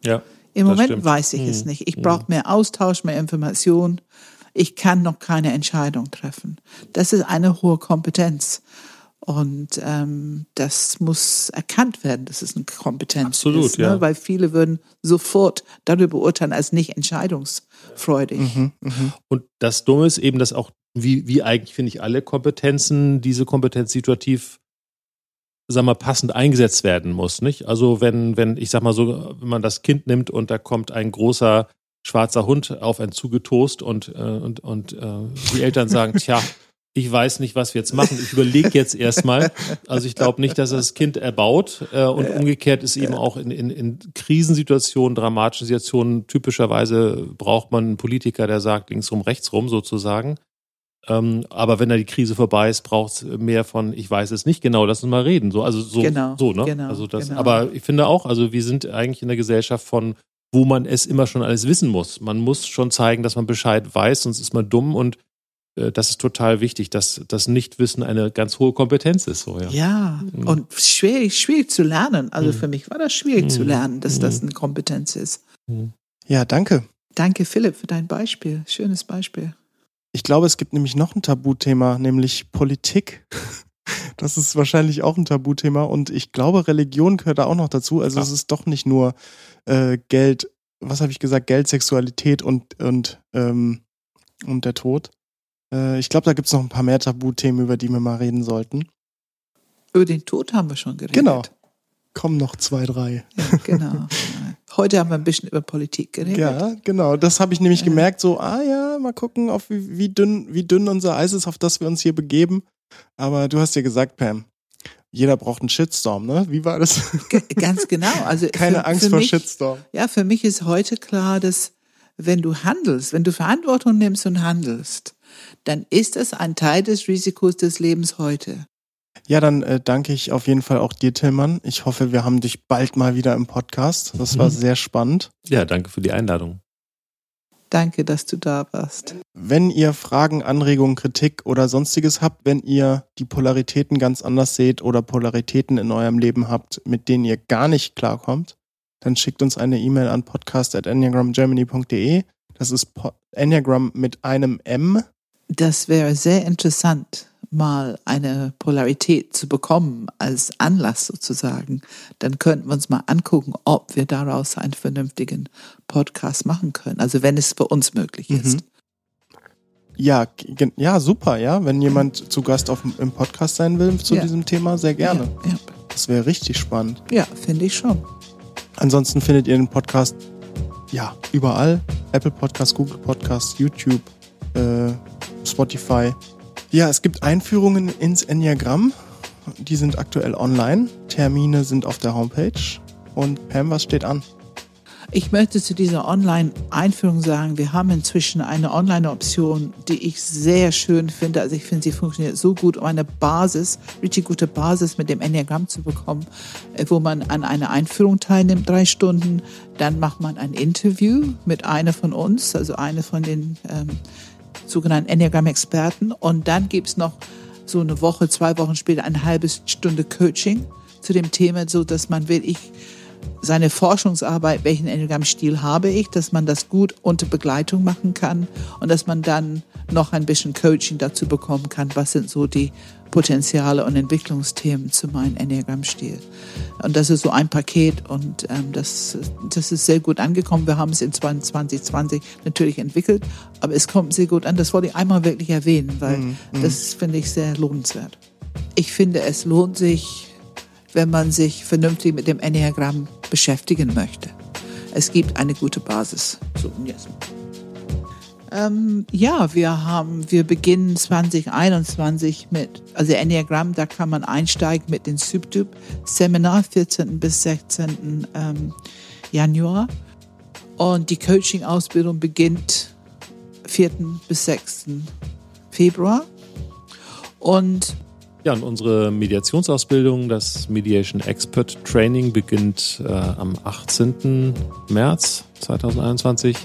Ja. Im Moment stimmt. weiß ich hm. es nicht. Ich hm. brauche mehr Austausch, mehr Information. Ich kann noch keine Entscheidung treffen. Das ist eine hohe Kompetenz. Und ähm, das muss erkannt werden, dass es eine Kompetenz Absolut, ist. Ne? Ja. Weil viele würden sofort darüber urteilen als nicht entscheidungsfreudig. Mhm, mh. Und das Dumme ist eben, dass auch, wie, wie eigentlich finde ich alle Kompetenzen, diese Kompetenz situativ sag mal, passend eingesetzt werden muss, nicht? Also wenn, wenn, ich sag mal so, wenn man das Kind nimmt und da kommt ein großer schwarzer Hund auf einen zugetost und, äh, und, und äh, die Eltern sagen, tja, ich weiß nicht, was wir jetzt machen. Ich überlege jetzt erstmal. Also ich glaube nicht, dass das Kind erbaut. Äh, und ja. umgekehrt ist eben auch in, in, in Krisensituationen, dramatischen Situationen, typischerweise braucht man einen Politiker, der sagt linksrum, rechtsrum sozusagen. Ähm, aber wenn da die Krise vorbei ist, braucht es mehr von, ich weiß es nicht genau, lass uns mal reden. So, also so, genau, so, ne? Genau, also das, genau. aber ich finde auch, also wir sind eigentlich in der Gesellschaft von, wo man es immer schon alles wissen muss. Man muss schon zeigen, dass man Bescheid weiß, sonst ist man dumm und äh, das ist total wichtig, dass das Nichtwissen eine ganz hohe Kompetenz ist. So, ja. ja, mhm. und schwierig, schwierig zu lernen. Also mhm. für mich war das schwierig mhm. zu lernen, dass das mhm. eine Kompetenz ist. Mhm. Ja, danke. Danke, Philipp, für dein Beispiel. Schönes Beispiel. Ich glaube, es gibt nämlich noch ein Tabuthema, nämlich Politik. Das ist wahrscheinlich auch ein Tabuthema und ich glaube, Religion gehört da auch noch dazu. Also ja. es ist doch nicht nur äh, Geld, was habe ich gesagt, Geld, Sexualität und, und, ähm, und der Tod. Äh, ich glaube, da gibt es noch ein paar mehr Tabuthemen, über die wir mal reden sollten. Über den Tod haben wir schon geredet. Genau. Kommen noch zwei, drei. Ja, genau. Heute haben wir ein bisschen über Politik geredet. Ja, genau. Das habe ich nämlich ja. gemerkt, so, ah ja, mal gucken, auf wie, wie, dünn, wie dünn unser Eis ist, auf das wir uns hier begeben. Aber du hast ja gesagt, Pam, jeder braucht einen Shitstorm, ne? Wie war das? Ganz genau. Also Keine für, Angst für vor mich, Shitstorm. Ja, für mich ist heute klar, dass wenn du handelst, wenn du Verantwortung nimmst und handelst, dann ist es ein Teil des Risikos des Lebens heute. Ja, dann äh, danke ich auf jeden Fall auch dir, Tillmann. Ich hoffe, wir haben dich bald mal wieder im Podcast. Das war mhm. sehr spannend. Ja, danke für die Einladung. Danke, dass du da warst. Wenn ihr Fragen, Anregungen, Kritik oder sonstiges habt, wenn ihr die Polaritäten ganz anders seht oder Polaritäten in eurem Leben habt, mit denen ihr gar nicht klarkommt, dann schickt uns eine E-Mail an podcast.enneagramgermany.de. Das ist Enneagram mit einem M. Das wäre sehr interessant mal eine Polarität zu bekommen als Anlass sozusagen, dann könnten wir uns mal angucken, ob wir daraus einen vernünftigen Podcast machen können. Also wenn es für uns möglich mhm. ist. Ja, ja, super, ja. Wenn jemand zu Gast auf, im Podcast sein will zu ja. diesem Thema, sehr gerne. Ja, ja. Das wäre richtig spannend. Ja, finde ich schon. Ansonsten findet ihr den Podcast ja überall. Apple Podcast, Google Podcast, YouTube, äh, Spotify. Ja, es gibt Einführungen ins Enneagramm. Die sind aktuell online. Termine sind auf der Homepage. Und Pam, was steht an? Ich möchte zu dieser Online-Einführung sagen, wir haben inzwischen eine Online-Option, die ich sehr schön finde. Also ich finde, sie funktioniert so gut, um eine Basis, richtig gute Basis mit dem Enneagramm zu bekommen, äh, wo man an einer Einführung teilnimmt, drei Stunden. Dann macht man ein Interview mit einer von uns, also eine von den ähm, sogenannten Enneagram-Experten. Und dann gibt es noch so eine Woche, zwei Wochen später eine halbe Stunde Coaching zu dem Thema, so dass man wirklich seine Forschungsarbeit, welchen Enneagram-Stil habe ich, dass man das gut unter Begleitung machen kann und dass man dann noch ein bisschen Coaching dazu bekommen kann, was sind so die Potenziale und Entwicklungsthemen zu meinem Enneagram-Stil. Und das ist so ein Paket und ähm, das, das ist sehr gut angekommen. Wir haben es in 2020 natürlich entwickelt, aber es kommt sehr gut an. Das wollte ich einmal wirklich erwähnen, weil mm, mm. das finde ich sehr lohnenswert. Ich finde, es lohnt sich, wenn man sich vernünftig mit dem Enneagramm beschäftigen möchte. Es gibt eine gute Basis. So, jetzt. Ähm, ja, wir haben, wir beginnen 2021 mit, also Enneagramm, da kann man einsteigen mit dem Subtyp Seminar 14. bis 16. Ähm, Januar. Und die Coaching-Ausbildung beginnt 4. bis 6. Februar. Und ja, und unsere Mediationsausbildung, das Mediation Expert Training, beginnt äh, am 18. März 2021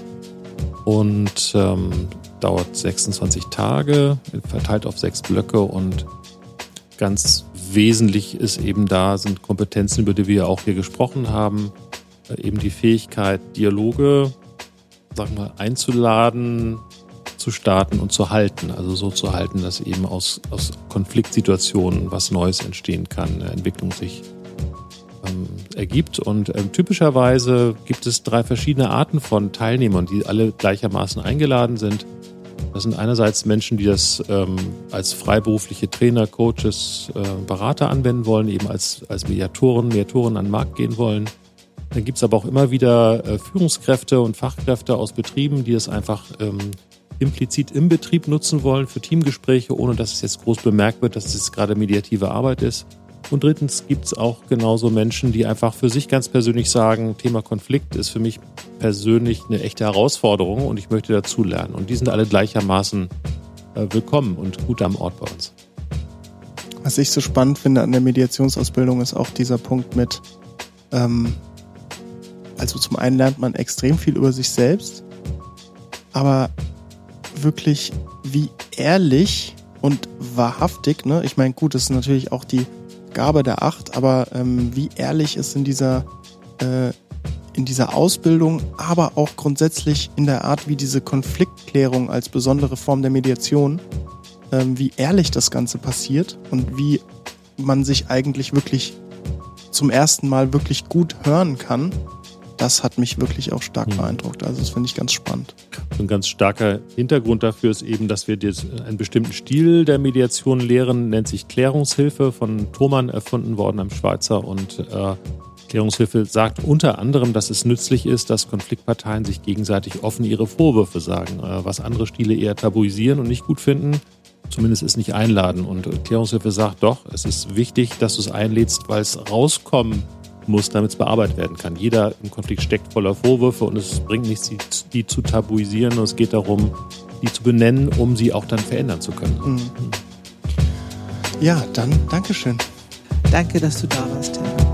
und ähm, dauert 26 Tage, verteilt auf sechs Blöcke und ganz wesentlich ist eben da, sind Kompetenzen, über die wir auch hier gesprochen haben, äh, eben die Fähigkeit, Dialoge, sagen wir, einzuladen, zu starten und zu halten. Also so zu halten, dass eben aus, aus Konfliktsituationen was Neues entstehen kann, eine Entwicklung sich ähm, ergibt. Und ähm, typischerweise gibt es drei verschiedene Arten von Teilnehmern, die alle gleichermaßen eingeladen sind. Das sind einerseits Menschen, die das ähm, als freiberufliche Trainer, Coaches, äh, Berater anwenden wollen, eben als, als Mediatoren, Mediatoren an den Markt gehen wollen. Dann gibt es aber auch immer wieder äh, Führungskräfte und Fachkräfte aus Betrieben, die es einfach ähm, implizit im Betrieb nutzen wollen für Teamgespräche, ohne dass es jetzt groß bemerkt wird, dass es gerade mediative Arbeit ist. Und drittens gibt es auch genauso Menschen, die einfach für sich ganz persönlich sagen, Thema Konflikt ist für mich persönlich eine echte Herausforderung und ich möchte dazulernen. Und die sind alle gleichermaßen äh, willkommen und gut am Ort bei uns. Was ich so spannend finde an der Mediationsausbildung ist auch dieser Punkt mit, ähm, also zum einen lernt man extrem viel über sich selbst, aber wirklich wie ehrlich und wahrhaftig, ne? Ich meine, gut, das ist natürlich auch die Gabe der Acht, aber ähm, wie ehrlich ist in dieser äh, in dieser Ausbildung, aber auch grundsätzlich in der Art, wie diese Konfliktklärung als besondere Form der Mediation, ähm, wie ehrlich das Ganze passiert und wie man sich eigentlich wirklich zum ersten Mal wirklich gut hören kann das hat mich wirklich auch stark mhm. beeindruckt. Also das finde ich ganz spannend. Ein ganz starker Hintergrund dafür ist eben, dass wir jetzt einen bestimmten Stil der Mediation lehren, nennt sich Klärungshilfe, von Thomann erfunden worden, einem Schweizer. Und äh, Klärungshilfe sagt unter anderem, dass es nützlich ist, dass Konfliktparteien sich gegenseitig offen ihre Vorwürfe sagen, äh, was andere Stile eher tabuisieren und nicht gut finden. Zumindest ist nicht einladen. Und Klärungshilfe sagt doch, es ist wichtig, dass du es einlädst, weil es rauskommen muss, damit es bearbeitet werden kann. Jeder im Konflikt steckt voller Vorwürfe und es bringt nichts, die, die zu tabuisieren und es geht darum, die zu benennen, um sie auch dann verändern zu können. Mhm. Ja, dann Dankeschön. Danke, dass du da warst, Tim.